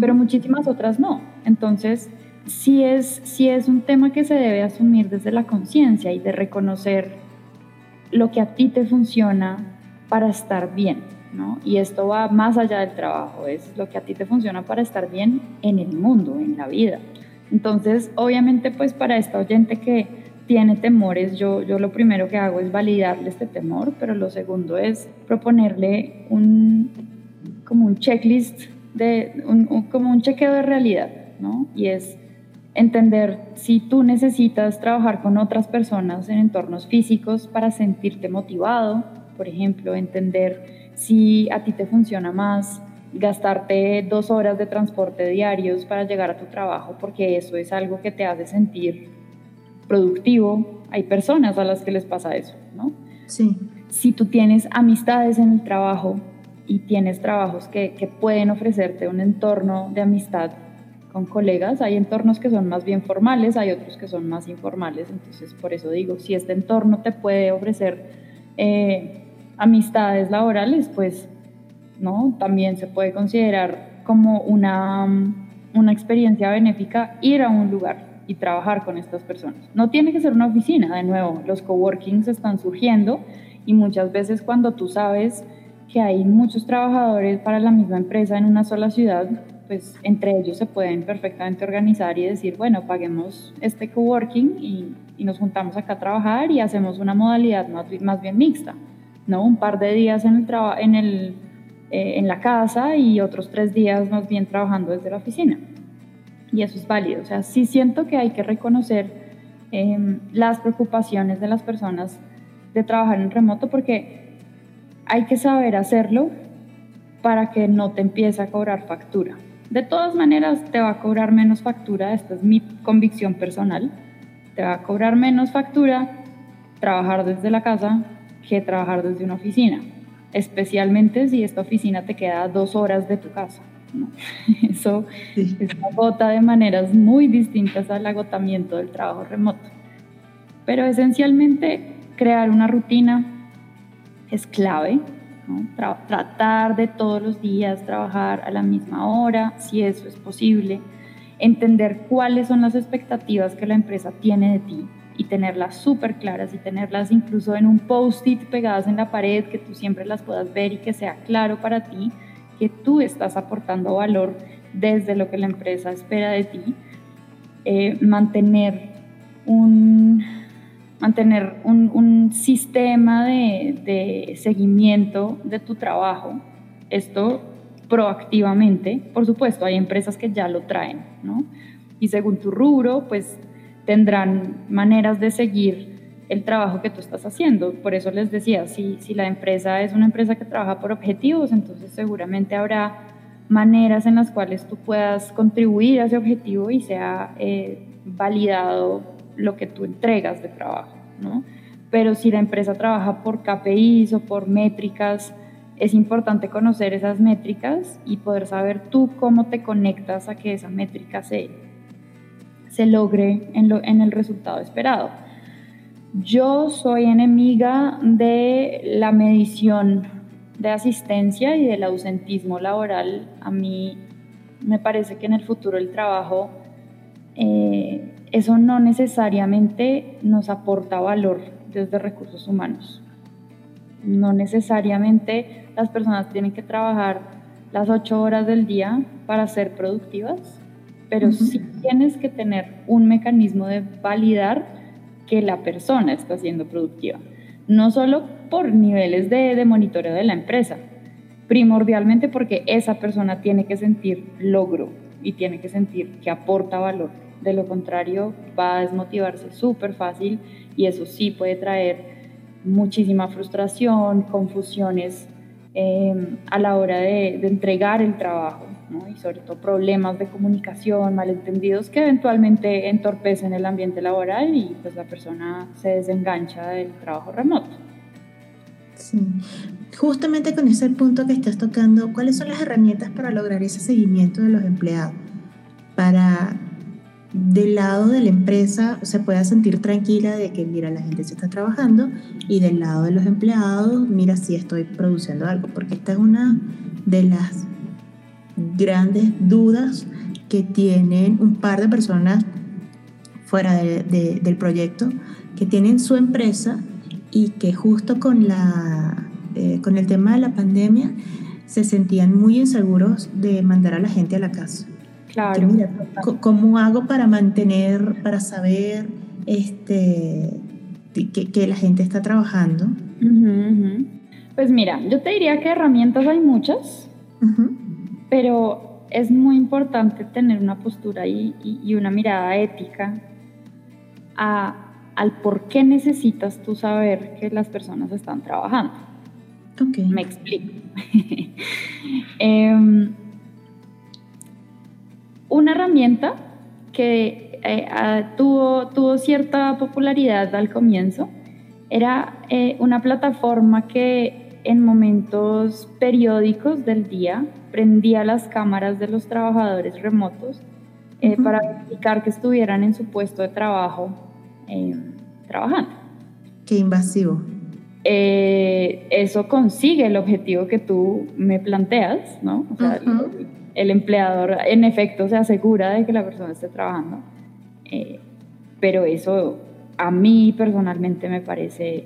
pero muchísimas otras no. Entonces, sí es, sí es un tema que se debe asumir desde la conciencia y de reconocer lo que a ti te funciona para estar bien. Y esto va más allá del trabajo, es lo que a ti te funciona para estar bien en el mundo, en la vida. Entonces, obviamente, pues para esta oyente que tiene temores, yo, yo lo primero que hago es validarle este temor, pero lo segundo es proponerle un, como un checklist, de, como un chequeo de realidad, ¿no? Y es entender si tú necesitas trabajar con otras personas en entornos físicos para sentirte motivado, por ejemplo, entender si a ti te funciona más gastarte dos horas de transporte diarios para llegar a tu trabajo, porque eso es algo que te hace sentir productivo. Hay personas a las que les pasa eso, ¿no? Sí. Si tú tienes amistades en el trabajo y tienes trabajos que, que pueden ofrecerte un entorno de amistad con colegas, hay entornos que son más bien formales, hay otros que son más informales, entonces por eso digo, si este entorno te puede ofrecer eh, amistades laborales, pues ¿no? también se puede considerar como una, una experiencia benéfica ir a un lugar y trabajar con estas personas. No tiene que ser una oficina, de nuevo, los coworkings están surgiendo y muchas veces cuando tú sabes que hay muchos trabajadores para la misma empresa en una sola ciudad, pues entre ellos se pueden perfectamente organizar y decir, bueno, paguemos este coworking y, nos juntamos acá a trabajar y hacemos una modalidad más, más bien mixta. ¿No? Un par de días en, el en, el, eh, en la casa y otros tres días más bien trabajando desde la oficina. Y eso es válido. O sea, sí siento que hay que reconocer em, las preocupaciones de las personas de trabajar en remoto porque hay que saber hacerlo para que no te empiece a cobrar factura. De todas maneras, te va a cobrar menos factura, esta es mi convicción personal, te va a cobrar menos factura trabajar desde la casa que trabajar desde una oficina, especialmente si esta oficina te queda dos horas de tu casa. Eso, agota de maneras muy distintas al agotamiento del trabajo remoto. Pero esencialmente crear una rutina es clave. tratar de todos los días trabajar a la misma hora, si eso es posible. Entender cuáles son las expectativas que la empresa tiene de ti y tenerlas súper claras y tenerlas incluso en un post-it pegadas en la pared que tú siempre las puedas ver y que sea claro para ti que tú estás aportando valor desde lo que la empresa espera de ti. Eh, mantener un mantener un, sistema de, seguimiento de tu trabajo, esto proactivamente, por supuesto, hay empresas que ya lo traen, ¿no? Y según tu rubro, pues tendrán maneras de seguir el trabajo que tú estás haciendo. Por eso les decía, si, si la empresa es una empresa que trabaja por objetivos, entonces seguramente habrá maneras en las cuales tú puedas contribuir a ese objetivo y sea eh, validado lo que tú entregas de trabajo, ¿no? Pero si la empresa trabaja por KPIs o por métricas, es importante conocer esas métricas y poder saber tú cómo te conectas a que esa métrica se, se logre en, el resultado esperado. Yo soy enemiga de la medición de asistencia y del ausentismo laboral. A mí me parece que en el futuro el trabajo eh, eso no necesariamente nos aporta valor desde recursos humanos. No necesariamente las personas tienen que trabajar las ocho horas del día para ser productivas, pero sí tienes que tener un mecanismo de validar que la persona está siendo productiva. No solo por niveles de, de monitoreo de la empresa, primordialmente porque esa persona tiene que sentir logro y tiene que sentir que aporta valor. De lo contrario, va a desmotivarse súper fácil y eso sí puede traer muchísima frustración, confusiones em, a la hora de, entregar el trabajo y sobre todo problemas de comunicación, malentendidos que eventualmente entorpecen el ambiente laboral y pues la persona se desengancha del trabajo remoto. Sí. Justamente con ese punto que estás tocando, ¿cuáles son las herramientas para lograr ese seguimiento de los empleados? Para del lado de la empresa se pueda sentir tranquila de que, mira, la gente se está trabajando y del lado de los empleados, mira, si estoy produciendo algo, porque esta es una de las grandes dudas que tienen un par de personas fuera del proyecto, que tienen su empresa y que justo con, la, eh, con el tema de la pandemia se sentían muy inseguros de mandar a la gente a la casa. Claro. ¿Cómo hago para mantener, para saber este, que, la gente está trabajando? Pues mira, yo te diría que herramientas hay muchas, pero es muy importante tener una postura y, y, una mirada ética a, al por qué necesitas tú saber que las personas están trabajando. Okay. Me explico. eh, una herramienta que eh, tuvo, tuvo cierta popularidad al comienzo era eh, una plataforma que en momentos periódicos del día prendía las cámaras de los trabajadores remotos eh, para verificar que estuvieran en su puesto de trabajo trabajando. Qué invasivo. eso consigue el objetivo que tú me planteas, ¿no? O sea, el empleador en efecto se asegura de que la persona esté trabajando, eh, pero eso a mí personalmente me parece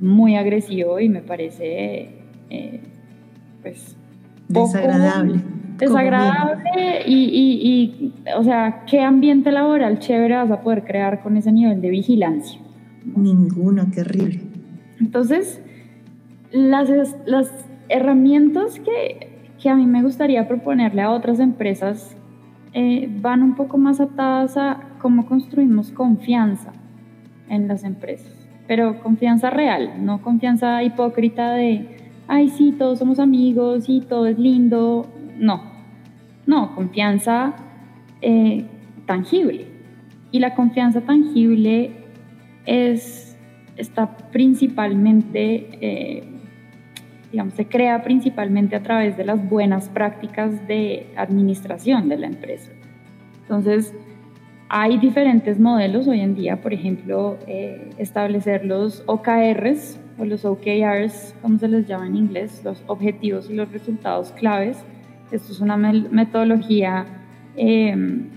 muy agresivo y me parece eh, pues desagradable. Desagradable y, y, y, o sea, ¿qué ambiente laboral chévere vas a poder crear con ese nivel de vigilancia? Ninguno, qué horrible. Entonces, las, las herramientas que que a mí me gustaría proponerle a otras empresas eh, van un poco más atadas a cómo construimos confianza en las empresas, pero confianza real, no confianza hipócrita de, ay, sí, todos somos amigos y todo es lindo. No, no, confianza eh, tangible. Y la confianza tangible es, está principalmente eh, digamos, se crea principalmente a través de las buenas prácticas de administración de la empresa. Entonces, hay diferentes modelos hoy en día, por ejemplo, eh, establecer los OKRs o los OKRs, como se les llama en inglés, los objetivos y los resultados claves. Esto es una metodología em,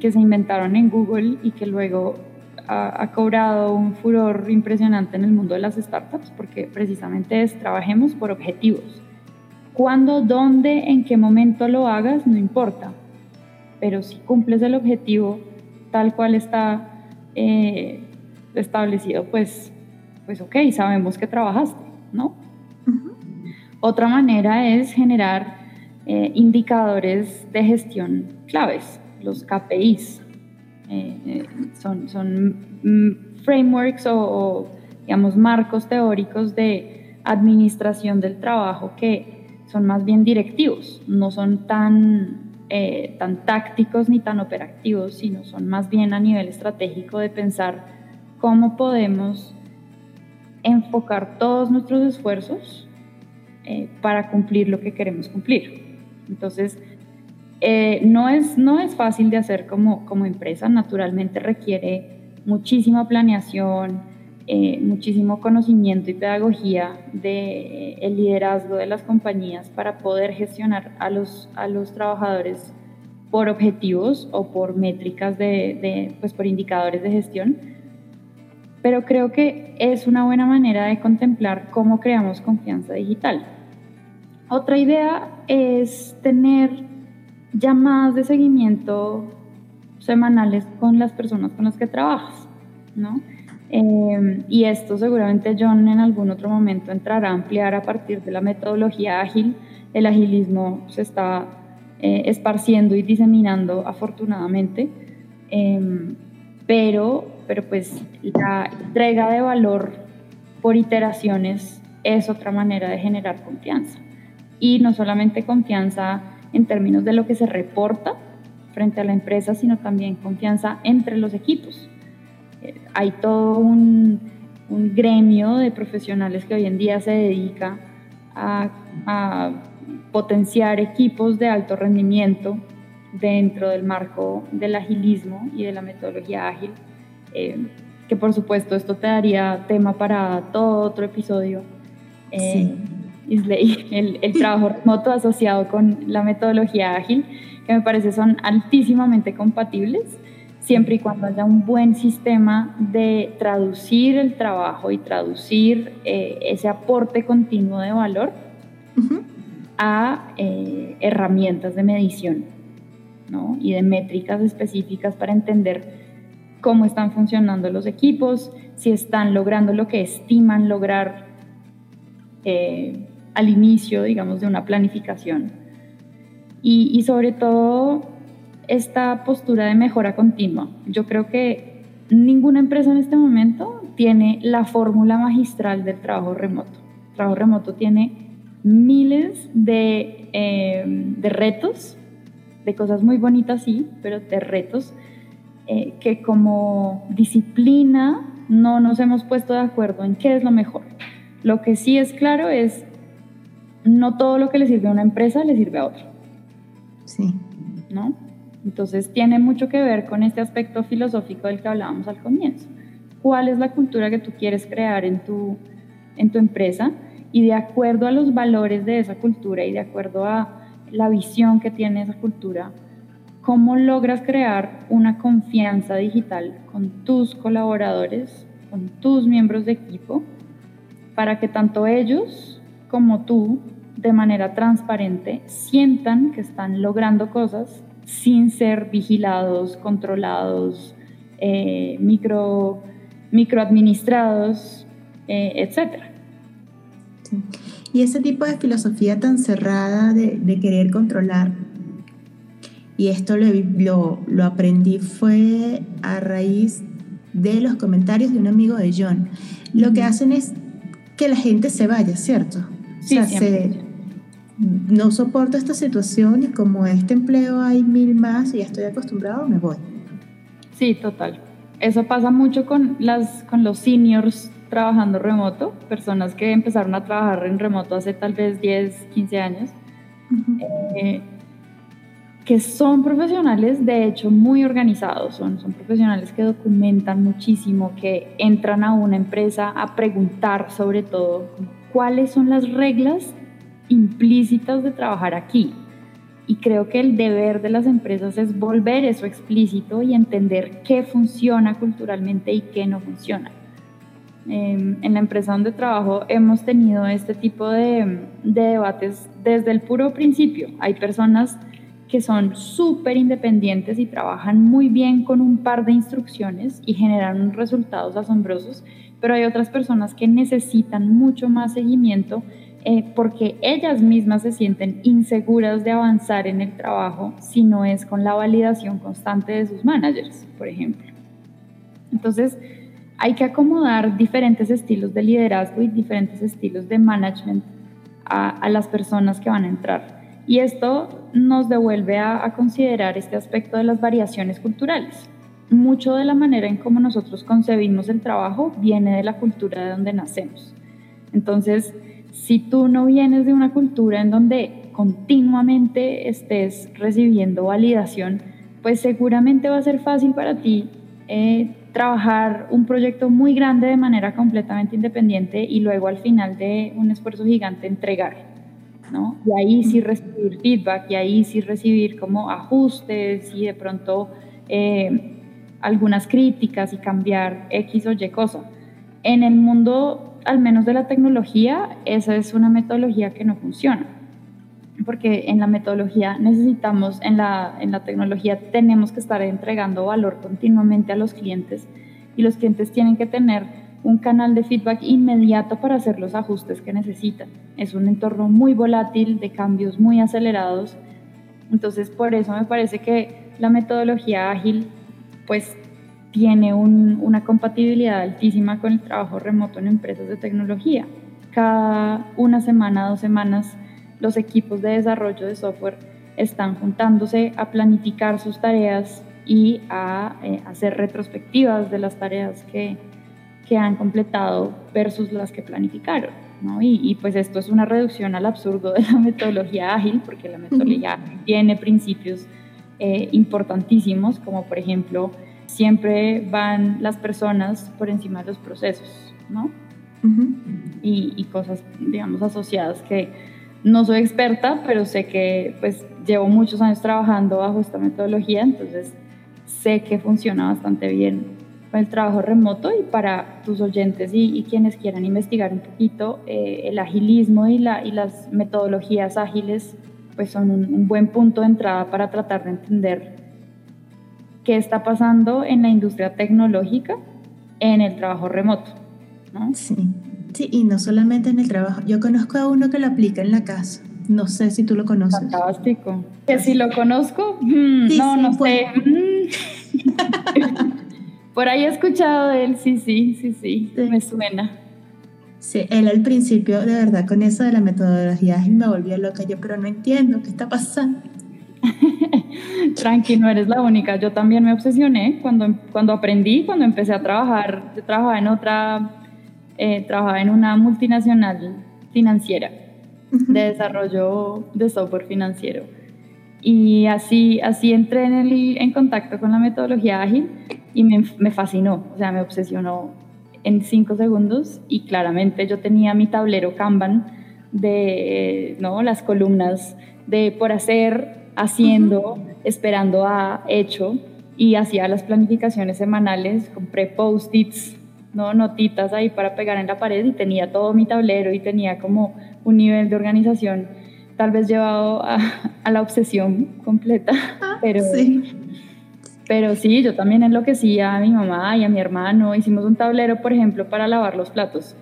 que se inventaron en Google y que luego ha, ha, cobrado un furor impresionante en el mundo de las startups porque precisamente es trabajemos por objetivos. Cuándo, dónde, en qué momento lo hagas, no importa, pero si cumples el objetivo tal cual está eh, establecido, pues, pues ok, sabemos que trabajaste, ¿no? Otra manera es generar eh, indicadores de gestión claves, los KPIs. Eh, son, son mm, frameworks o, digamos, marcos teóricos de administración del trabajo que son más bien directivos, no son tan eh, tan tácticos ni tan operativos, sino son más bien a nivel estratégico de pensar cómo podemos enfocar todos nuestros esfuerzos eh, para cumplir lo que queremos cumplir. Entonces, eh, no, es, no es fácil de hacer como, como empresa, naturalmente requiere muchísima planeación, eh, muchísimo conocimiento y pedagogía del de, el liderazgo de las compañías para poder gestionar a los, a los trabajadores por objetivos o por métricas de, pues por indicadores de gestión. Pero creo que es una buena manera de contemplar cómo creamos confianza digital. Otra idea es tener llamadas de seguimiento semanales con las personas con las que trabajas, ¿no? Em, y esto seguramente John en algún otro momento entrará a ampliar a partir de la metodología ágil. El agilismo se está eh, esparciendo y diseminando afortunadamente, em, pero, pero pues la entrega de valor por iteraciones es otra manera de generar confianza. Y no solamente confianza en términos de lo que se reporta frente a la empresa, sino también confianza entre los equipos hay todo un, gremio de profesionales que hoy en día se dedica a, potenciar equipos de alto rendimiento dentro del marco del agilismo y de la metodología ágil, eh, que por supuesto esto te daría tema para todo otro episodio. Eh, el, el trabajo remoto asociado con la metodología ágil, que me parece son altísimamente compatibles siempre y cuando haya un buen sistema de traducir el trabajo y traducir eh, ese aporte continuo de valor a eh, herramientas de medición ¿no? y de métricas específicas para entender cómo están funcionando los equipos, si están logrando lo que estiman lograr eh, al inicio, digamos, de una planificación. Y, y sobre todo esta postura de mejora continua. Yo creo que ninguna empresa en este momento tiene la fórmula magistral del trabajo remoto. El trabajo remoto tiene miles de, eh, de retos, de cosas muy bonitas, sí, pero de retos eh, que como disciplina no nos hemos puesto de acuerdo en qué es lo mejor. Lo que sí es claro es, no todo lo que le sirve a una empresa le sirve a otra. Sí. ¿No? Entonces tiene mucho que ver con este aspecto filosófico del que hablábamos al comienzo. ¿Cuál es la cultura que tú quieres crear en tu, en tu empresa? Y de acuerdo a los valores de esa cultura y de acuerdo a la visión que tiene esa cultura, ¿cómo logras crear una confianza digital con tus colaboradores, con tus miembros de equipo, para que tanto ellos como tú, de manera transparente, sientan que están logrando cosas sin ser vigilados, controlados, eh, micro, microadministrados, eh, etc. Y ese tipo de filosofía tan cerrada de, querer controlar, y esto lo, lo, aprendí fue a raíz de los comentarios de un amigo de John. Lo que hacen es que la gente se vaya, ¿cierto? Sí, o no soporto esta situación y como este empleo hay mil más y ya estoy acostumbrado, me voy. Sí, total. Eso pasa mucho con, las, con los seniors trabajando remoto, personas que empezaron a trabajar en remoto hace tal vez 10, 15 años, eh, que son profesionales de hecho muy organizados, son, son profesionales que documentan muchísimo, que entran a una empresa a preguntar sobre todo cuáles son las reglas implícitas de trabajar aquí. Y creo que el deber de las empresas es volver eso explícito y entender qué funciona culturalmente y qué no funciona. Em, en la empresa donde trabajo hemos tenido este tipo de, de debates desde el puro principio. Hay personas que son súper independientes y trabajan muy bien con un par de instrucciones y generan resultados asombrosos, pero hay otras personas que necesitan mucho más seguimiento eh, porque ellas mismas se sienten inseguras de avanzar en el trabajo si no es con la validación constante de sus managers, por ejemplo. Entonces, hay que acomodar diferentes estilos de liderazgo y diferentes estilos de management a, a las personas que van a entrar. Y esto nos devuelve a, considerar este aspecto de las variaciones culturales. Mucho de la manera en cómo nosotros concebimos el trabajo viene de la cultura de donde nacemos. Entonces, si tú no vienes de una cultura en donde continuamente estés recibiendo validación, pues seguramente va a ser fácil para ti eh, trabajar un proyecto muy grande de manera completamente independiente y luego al final de un esfuerzo gigante entregar. ¿No? Y ahí sí recibir feedback y ahí sí recibir como ajustes y de pronto eh, algunas críticas y cambiar X o Y cosa. En el mundo al menos de la tecnología, esa es una metodología que no funciona. Porque en la metodología necesitamos, en la, en la tecnología tenemos que estar entregando valor continuamente a los clientes y los clientes tienen que tener un canal de feedback inmediato para hacer los ajustes que necesitan. Es un entorno muy volátil, de cambios muy acelerados. Entonces, por eso me parece que la metodología ágil, pues tiene una compatibilidad altísima con el trabajo remoto en empresas de tecnología. Cada una semana, dos semanas, los equipos de desarrollo de software están juntándose a planificar sus tareas y a eh, hacer retrospectivas de las tareas que, que, han completado versus las que planificaron. ¿no? Y, pues esto es una reducción al absurdo de la metodología ágil, porque la metodología ágil tiene principios eh, importantísimos, como por ejemplo siempre van las personas por encima de los procesos, ¿no? y, cosas, digamos, asociadas que no soy experta, pero sé que pues llevo muchos años trabajando bajo esta metodología, entonces sé que funciona bastante bien el trabajo remoto y para tus oyentes y, quienes quieran investigar un poquito, eh, el agilismo y, la, y las metodologías ágiles pues son un, un buen punto de entrada para tratar de entender qué está pasando en la industria tecnológica en el trabajo remoto. ¿no? Sí. sí, y no solamente en el trabajo. Yo conozco a uno que lo aplica en la casa. No sé si tú lo conoces. Fantástico. Que si lo conozco, mm, no, no sé. Por ahí he escuchado de él, sí, sí, sí, sí, me suena. Sí, él al principio, de verdad, con eso de la metodología me volvió loca. Yo, pero no entiendo qué está pasando. Tranqui, no eres la única. Yo también me obsesioné cuando, cuando aprendí, cuando empecé a trabajar. Yo trabajaba en otra, eh, trabajaba en una multinacional financiera de desarrollo de software financiero. Y así, así entré en, el, en contacto con la metodología ágil y me, me fascinó, o sea, me obsesionó en cinco segundos y claramente yo tenía mi tablero Kanban de ¿no? las columnas de por hacer, haciendo, esperando a hecho y hacía las planificaciones semanales, compré post-its, ¿no? notitas ahí para pegar en la pared y tenía todo mi tablero y tenía como un nivel de organización tal vez llevado a, la obsesión completa, ah, pero, sí. pero sí, yo también enloquecía a mi mamá y a mi hermano, hicimos un tablero, por ejemplo, para lavar los platos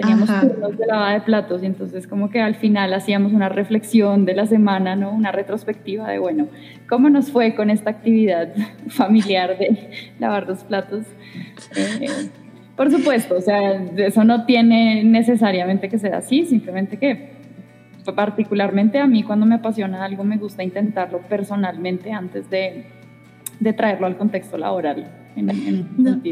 teníamos turnos de lavada de platos y entonces como que al final hacíamos una reflexión de la semana, ¿no? Una retrospectiva de, bueno, ¿cómo nos fue con esta actividad familiar de lavar los platos? Eh, por supuesto, o sea, eso no tiene necesariamente que ser así, simplemente que particularmente a mí cuando me apasiona algo me gusta intentarlo personalmente antes de, de traerlo al contexto laboral.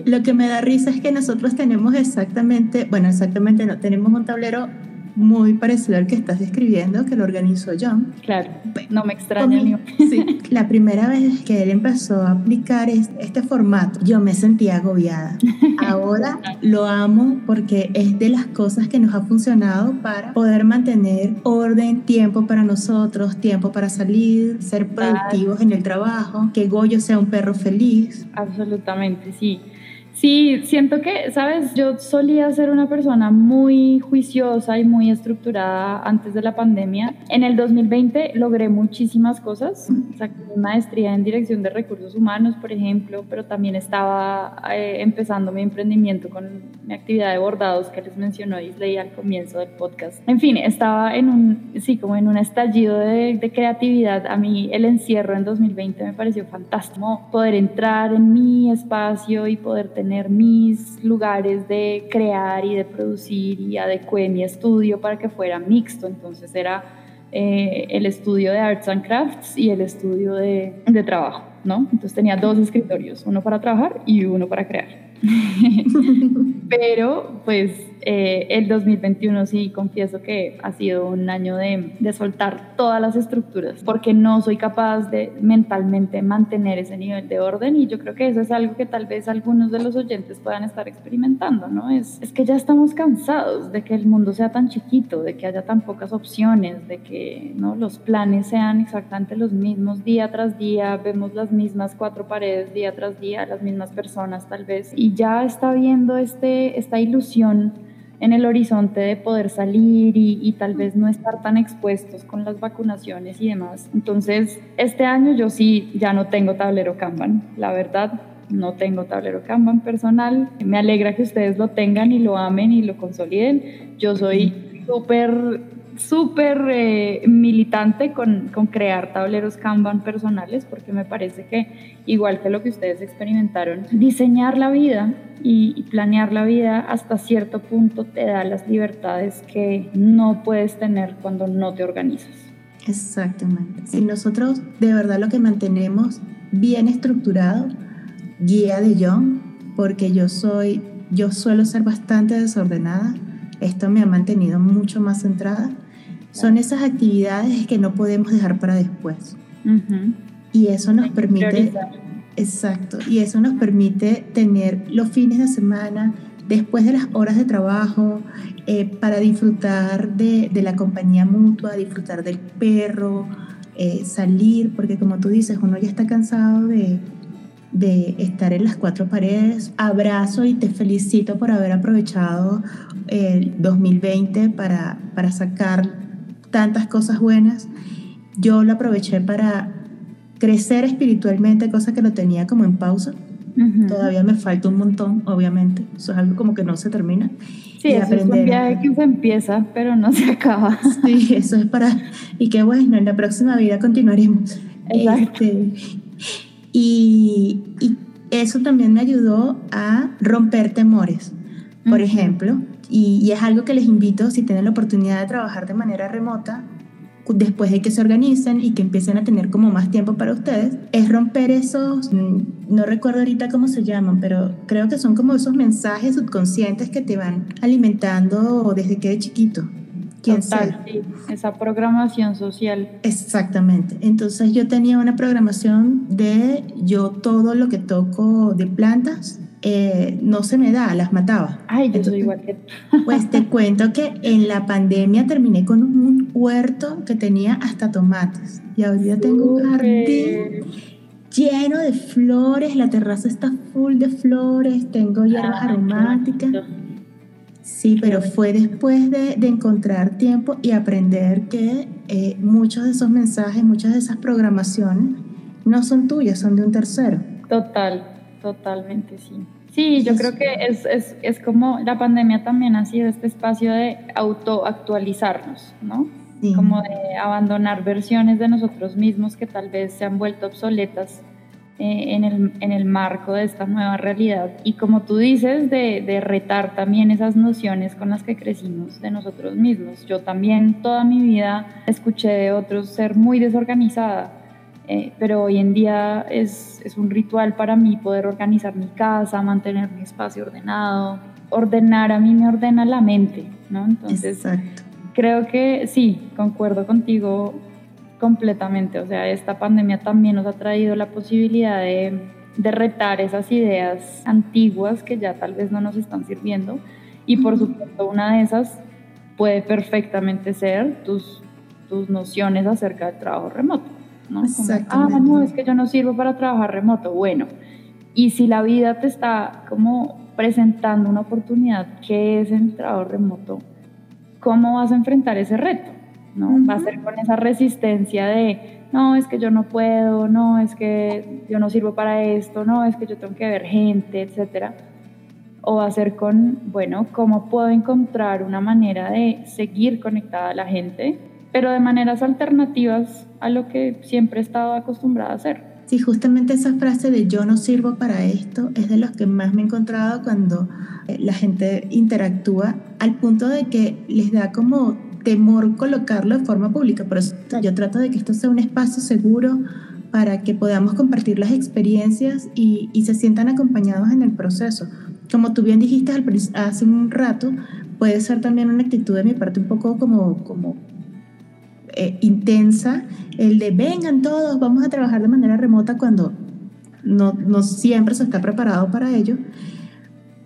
lo que me da risa es que nosotros tenemos exactamente, bueno, exactamente no, tenemos un tablero muy parecido al que estás describiendo, que lo organizó John. Claro, no me extraña. Ni... Sí, la primera vez que él empezó a aplicar este formato, yo me sentía agobiada. Ahora lo amo porque es de las cosas que nos ha funcionado para poder mantener orden, tiempo para nosotros, tiempo para salir, ser productivos en el trabajo, que Goyo sea un perro feliz. Absolutamente, sí. Sí, siento que, sabes, yo solía ser una persona muy juiciosa y muy estructurada antes de la pandemia. En el 2020 logré muchísimas cosas. Saqué maestría en dirección de recursos humanos, por ejemplo, pero también estaba eh, empezando mi emprendimiento con mi actividad de bordados que les mencionó Isley al comienzo del podcast. En fin, estaba en un, sí, como en un estallido de, de creatividad. A mí el encierro en 2020 me pareció fantástico. Poder entrar en mi espacio y poder tener mis lugares de crear y de producir y adecué mi estudio para que fuera mixto. Entonces era eh, el estudio de Arts and Crafts y el estudio de, de trabajo, ¿no? Entonces tenía dos escritorios, uno para trabajar y uno para crear. Pero pues eh, el 2021 sí confieso que ha sido un año de, de, soltar todas las estructuras porque no soy capaz de mentalmente mantener ese nivel de orden y yo creo que eso es algo que tal vez algunos de los oyentes puedan estar experimentando, ¿no? Es, es que ya estamos cansados de que el mundo sea tan chiquito, de que haya tan pocas opciones, de que ¿no? los planes sean exactamente los mismos día tras día, vemos las mismas cuatro paredes día tras día, las mismas personas tal vez y ya está viendo este, esta ilusión en el horizonte de poder salir y, tal vez no estar tan expuestos con las vacunaciones y demás. Entonces, este año yo sí ya no tengo tablero Kanban, la verdad. No tengo tablero Kanban personal. Me alegra que ustedes lo tengan y lo amen y lo consoliden. Yo soy súper súper eh, militante con, con, crear tableros Kanban personales porque me parece que, igual que lo que ustedes experimentaron, diseñar la vida y, planear la vida hasta cierto punto te da las libertades que no puedes tener cuando no te organizas. Exactamente. Si nosotros de verdad lo que mantenemos bien estructurado, guía de John, porque yo soy, yo suelo ser bastante desordenada, esto me ha mantenido mucho más centrada son esas actividades que no podemos dejar para después. Y eso nos permite... Exacto, y eso nos permite tener los fines de semana, después de las horas de trabajo, eh, para disfrutar de, la compañía mutua, disfrutar del perro, eh, salir, porque como tú dices, uno ya está cansado de, de estar en las cuatro paredes. Abrazo y te felicito por haber aprovechado el 2020 para, para sacar tantas cosas buenas, yo lo aproveché para crecer espiritualmente, cosa que lo tenía como en pausa. Todavía me falta un montón, obviamente. Eso es algo como que no se termina. Sí, eso es un viaje que se empieza, pero no se acaba. Sí, eso es para... Y qué bueno, en la próxima vida continuaremos. Este, y, y eso también me ayudó a romper temores. Por ejemplo, y, es algo que les invito, si tienen la oportunidad de trabajar de manera remota, después de que se organicen y que empiecen a tener como más tiempo para ustedes, es romper esos, mm, no recuerdo ahorita cómo se llaman, pero creo que son como esos mensajes subconscientes que te van alimentando desde que eres chiquito. ¿Quién Total, Sí, esa programación social. Exactamente. Entonces yo tenía una programación de yo todo lo que toco de plantas, eh, no se me da, las mataba. Ay, yo soy igual que Pues te cuento que en la pandemia terminé con un huerto que tenía hasta tomates. Y ahora tengo un jardín lleno de flores, la terraza está full de flores, tengo hierbas aromáticas. Sí, pero fue después de, encontrar tiempo y aprender que eh, muchos de esos mensajes, muchas de esas programaciones no son tuyas, son de un tercero. Total. Totalmente, sí. Sí, yo creo que es, es, es, como la pandemia también ha sido este espacio de autoactualizarnos, ¿no? Como de abandonar versiones de nosotros mismos que tal vez se han vuelto obsoletas eh, en, el, en, el, marco de esta nueva realidad. Y como tú dices, de, de retar también esas nociones con las que crecimos de nosotros mismos. Yo también toda mi vida escuché de otros ser muy desorganizada eh, pero hoy en día es, es, un ritual para mí poder organizar mi casa, mantener mi espacio ordenado. Ordenar a mí me ordena la mente, ¿no? Entonces, creo que sí, concuerdo contigo completamente. O sea, esta pandemia también nos ha traído la posibilidad de, de retar esas ideas antiguas que ya tal vez no nos están sirviendo. Y por supuesto, una de esas puede perfectamente ser tus, tus nociones acerca del trabajo remoto. ¿No? ah, no, es que yo no sirvo para trabajar remoto. Bueno, y si la vida te está como presentando una oportunidad que es el trabajo remoto, ¿cómo vas a enfrentar ese reto? ¿no? Va a ser con esa resistencia de, no, es que yo no puedo, no, es que yo no sirvo para esto, no, es que yo tengo que ver gente, etcétera. O va a ser con, bueno, ¿cómo puedo encontrar una manera de seguir conectada a la gente, pero de maneras alternativas a lo que siempre he estado acostumbrada a hacer? Sí, justamente esa frase de yo no sirvo para esto es de los que más me he encontrado cuando eh, la gente interactúa al punto de que les da como temor colocarlo de forma pública. Por eso yo trato de que esto sea un espacio seguro para que podamos compartir las experiencias y, se sientan acompañados en el proceso. Como tú bien dijiste hace un rato, puede ser también una actitud de mi parte un poco como, como eh, intensa, el de vengan todos, vamos a trabajar de manera remota cuando no, no siempre se está preparado para ello.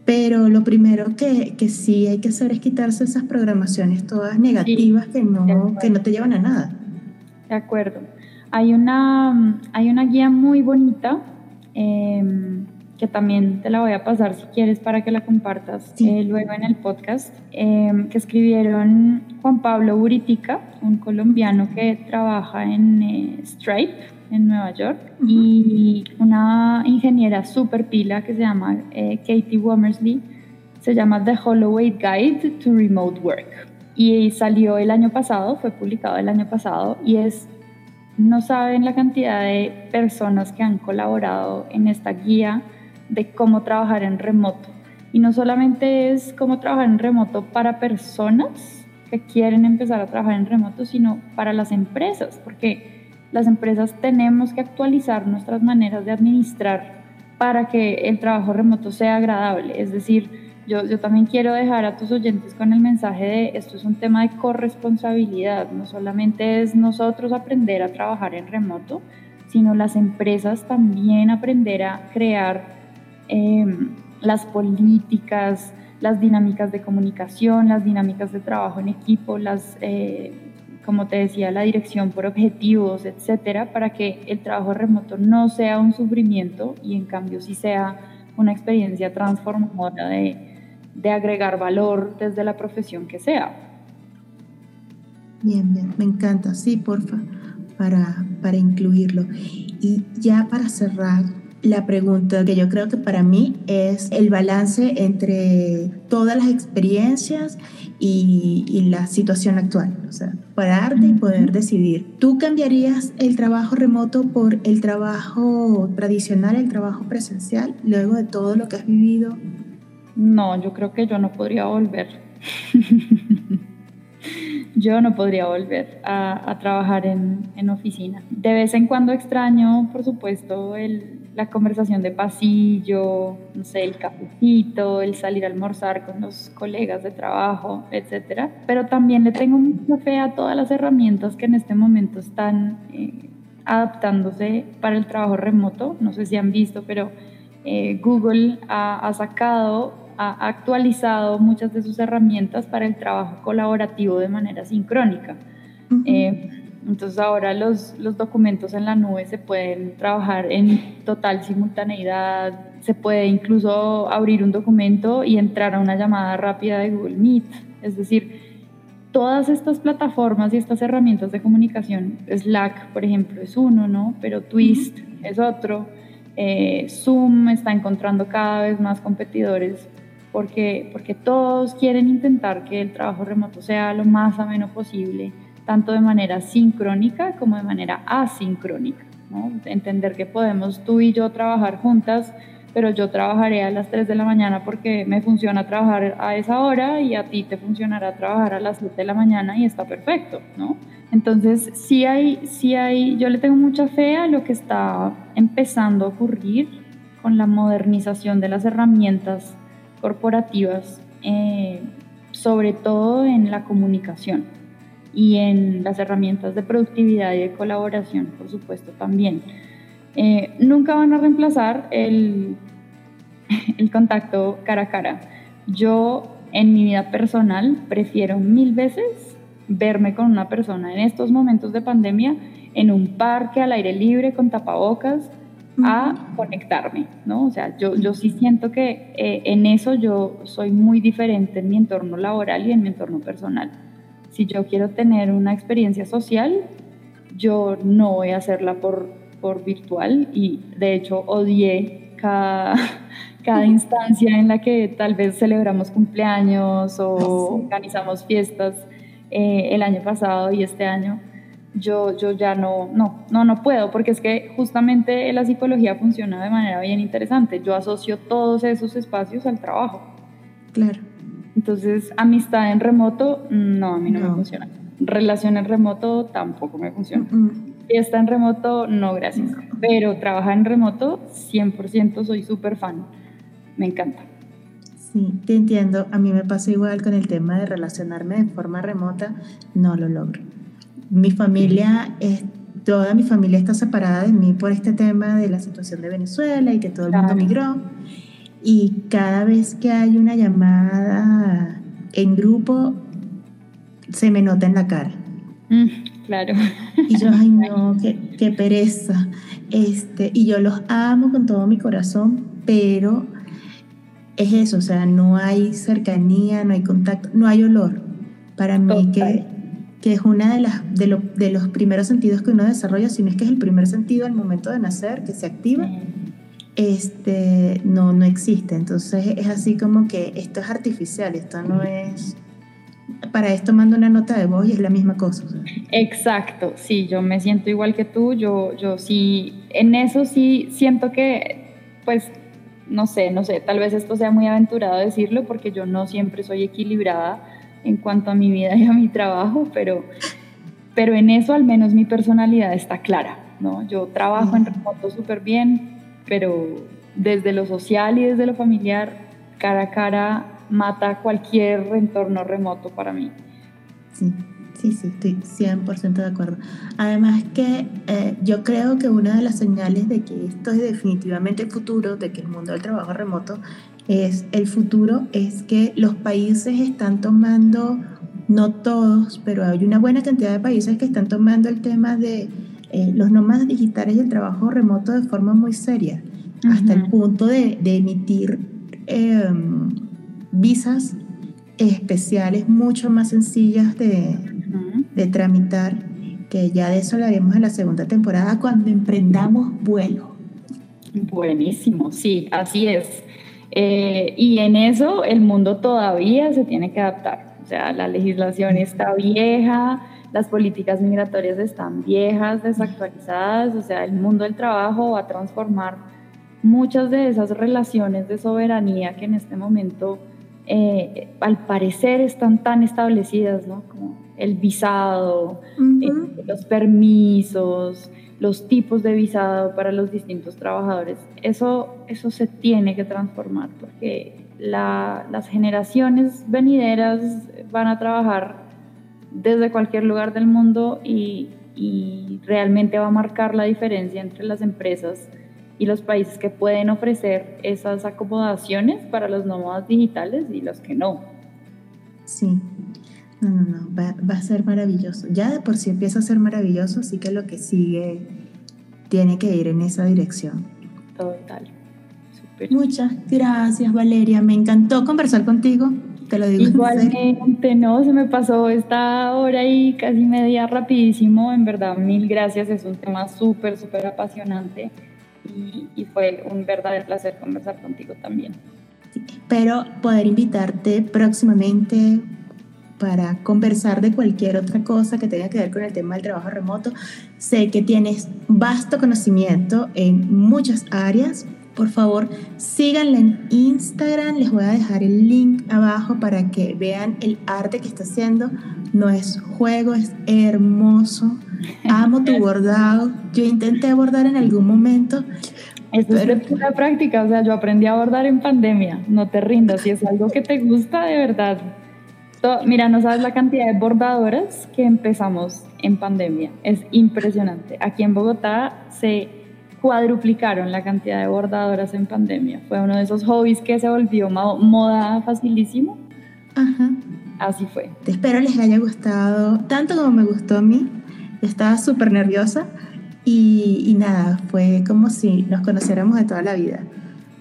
Pero lo primero que, que, sí hay que hacer es quitarse esas programaciones todas negativas que, no, que no te llevan a nada. De acuerdo. Hay una, hay una guía muy bonita em, que también te la voy a pasar si quieres para que la compartas eh, luego en el podcast, em, que escribieron Juan Pablo Buritica, un colombiano que trabaja en eh, Stripe en Nueva York, y una ingeniera super pila que se llama eh, Katie Womersley, se llama The Holloway Guide to Remote Work. Y salió el año pasado, fue publicado el año pasado, y es, no saben la cantidad de personas que han colaborado en esta guía de cómo trabajar en remoto. Y no solamente es cómo trabajar en remoto para personas que quieren empezar a trabajar en remoto, sino para las empresas, porque las empresas tenemos que actualizar nuestras maneras de administrar para que el trabajo remoto sea agradable. Es decir, yo, yo, también quiero dejar a tus oyentes con el mensaje de esto es un tema de corresponsabilidad, no solamente es nosotros aprender a trabajar en remoto, sino las empresas también aprender a crear em, las políticas, las dinámicas de comunicación, las dinámicas de trabajo en equipo, las eh, como te decía, la dirección por objetivos, etcétera, para que el trabajo remoto no sea un sufrimiento y en cambio sí sea una experiencia transformadora de, agregar valor desde la profesión que sea. Bien, bien, me encanta, sí, porfa, para, para incluirlo. Y ya para cerrar, la pregunta que yo creo que para mí es el balance entre todas las experiencias y, la situación actual. O sea, pararte y poder decidir. ¿Tú cambiarías el trabajo remoto por el trabajo tradicional, el trabajo presencial, luego de todo lo que has vivido? No, yo creo que yo no podría volver. yo no podría volver a, trabajar en, en, oficina. De vez en cuando extraño, por supuesto, el, la conversación de pasillo, no sé, el cafecito, el salir a almorzar con los colegas de trabajo, etc. Pero también le tengo mucha fe a todas las herramientas que en este momento están eh, adaptándose para el trabajo remoto. No sé si han visto, pero eh, Google ha, sacado, ha actualizado muchas de sus herramientas para el trabajo colaborativo de manera sincrónica. Entonces ahora los, los documentos en la nube se pueden trabajar en total simultaneidad, se puede incluso abrir un documento y entrar a una llamada rápida de Google Meet. Es decir, todas estas plataformas y estas herramientas de comunicación, Slack, por ejemplo, es uno, ¿no? Pero Twist es otro. Eh, Zoom está encontrando cada vez más competidores porque, porque todos quieren intentar que el trabajo remoto sea lo más ameno posible tanto de manera sincrónica como de manera asincrónica. Entender que podemos tú y yo trabajar juntas pero yo trabajaré a las 3 de la mañana porque me funciona trabajar a esa hora y a ti te funcionará trabajar a las 7 de la mañana y está perfecto, ¿no? Entonces, sí hay, sí hay, yo le tengo mucha fe a lo que está empezando a ocurrir con la modernización de las herramientas corporativas, eh, sobre todo en la comunicación y en las herramientas de productividad y de colaboración, por supuesto, también. Eh, nunca van a reemplazar el, el contacto cara a cara. Yo en mi vida personal prefiero mil veces verme con una persona en estos momentos de pandemia en un parque al aire libre con tapabocas a conectarme, ¿no? O sea, yo, yo sí siento que eh, en eso yo soy muy diferente en mi entorno laboral y en mi entorno personal. Si yo quiero tener una experiencia social, yo no voy a hacerla por, por virtual y de hecho odié cada, cada instancia en la que tal vez celebramos cumpleaños o organizamos fiestas eh, el año pasado y este año. Yo, yo ya no, no, no, no puedo, porque es que justamente la psicología funciona de manera bien interesante. Yo asocio todos esos espacios al trabajo. Claro. Entonces, amistad en remoto, no, a mí no, me funciona. Relación en remoto tampoco me funciona. Fiesta en remoto, no, gracias. Pero trabajar en remoto, 100% soy súper fan. Me encanta. Sí, te entiendo. A mí me pasa igual con el tema de relacionarme de forma remota. No lo logro. Mi familia es toda mi familia está separada de mí por este tema de la situación de Venezuela y que todo el mundo migró. Y cada vez que hay una llamada en grupo, se me nota en la cara. Mm, claro. Y yo, ay no, qué, qué pereza. Este, y yo los amo con todo mi corazón, pero es eso, o sea, no hay cercanía, no hay contacto, no hay olor. Para mí que, que, es una de, las, de, de, los primeros sentidos que uno desarrolla, si no es que es el primer sentido al momento de nacer, que se activa, este, no, no existe. Entonces es así como que esto es artificial, esto no es... Para esto mando una nota de voz y es la misma cosa. Exacto, sí, yo me siento igual que tú, yo, yo sí, en eso sí siento que, pues, no sé, no sé, tal vez esto sea muy aventurado decirlo porque yo no siempre soy equilibrada en cuanto a mi vida y a mi trabajo, pero, pero en eso al menos mi personalidad está clara, ¿no? Yo trabajo en remoto súper bien, pero desde lo social y desde lo familiar, cara a cara mata cualquier entorno remoto para mí. Sí, sí, sí, estoy 100% de acuerdo. Además que eh, yo creo que una de las señales de que esto es definitivamente el futuro, de que el mundo del trabajo remoto es el futuro, es que los países están tomando, no todos, pero hay una buena cantidad de países que están tomando el tema de eh, los nómadas digitales y el trabajo remoto de forma muy seria, hasta el punto de, emitir em, visas especiales mucho más sencillas de, de, tramitar, que ya de eso haremos en la segunda temporada cuando emprendamos vuelo. Buenísimo, sí, así es. Eh, y en eso el mundo todavía se tiene que adaptar. O sea, la legislación está vieja, las políticas migratorias están viejas, desactualizadas, o sea, el mundo del trabajo va a transformar muchas de esas relaciones de soberanía que en este momento eh, al parecer están tan establecidas, ¿no? Como el visado, eh, los permisos, los tipos de visado para los distintos trabajadores. Eso, eso se tiene que transformar porque las generaciones venideras van a trabajar desde cualquier lugar del mundo y, realmente va a marcar la diferencia entre las empresas y los países que pueden ofrecer esas acomodaciones para los nómadas digitales y los que no. Sí, no, no, no, va, va, a ser maravilloso. Ya de por sí empieza a ser maravilloso, así que lo que sigue tiene que ir en esa dirección. Total. Muchas gracias, Valeria. Me encantó conversar contigo. Te lo digo. Igualmente, no, se me pasó esta hora y casi media rapidísimo. En verdad, mil gracias. Es un tema súper, súper apasionante y, y, fue un verdadero placer conversar contigo también. espero poder invitarte próximamente para conversar de cualquier otra cosa que tenga que ver con el tema del trabajo remoto. Sé que tienes vasto conocimiento en muchas áreas por favor, síganla en Instagram. Les voy a dejar el link abajo para que vean el arte que está haciendo. No es juego, es hermoso. Amo tu bordado. Yo intenté bordar en algún momento. Esto es de pura práctica, o sea, yo aprendí a bordar en pandemia. No te rindas, si es algo que te gusta de verdad. Mira, no sabes la cantidad de bordadoras que empezamos en pandemia. Es impresionante. Aquí en Bogotá se cuadruplicaron la cantidad de bordadoras en pandemia. Fue uno de esos hobbies que se volvió moda facilísimo. Ajá. Así fue. Te espero les haya gustado tanto como me gustó a mí. Estaba súper nerviosa y, y nada, fue como si nos conociéramos de toda la vida.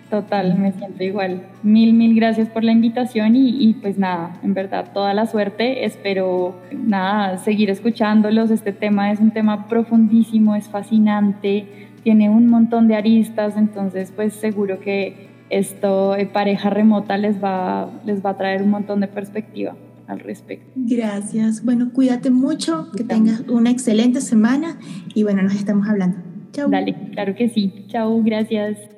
Total, me siento igual. Mil, mil gracias por la invitación y, y, pues nada, en verdad, toda la suerte. Espero, nada, seguir escuchándolos. Este tema es un tema profundísimo, es fascinante tiene un montón de aristas, entonces pues seguro que esto de pareja remota les va, les va a traer un montón de perspectiva al respecto. Gracias. Bueno, cuídate mucho, que tengas una excelente semana y bueno, nos estamos hablando. Chao. Dale, claro que sí. Chao, gracias.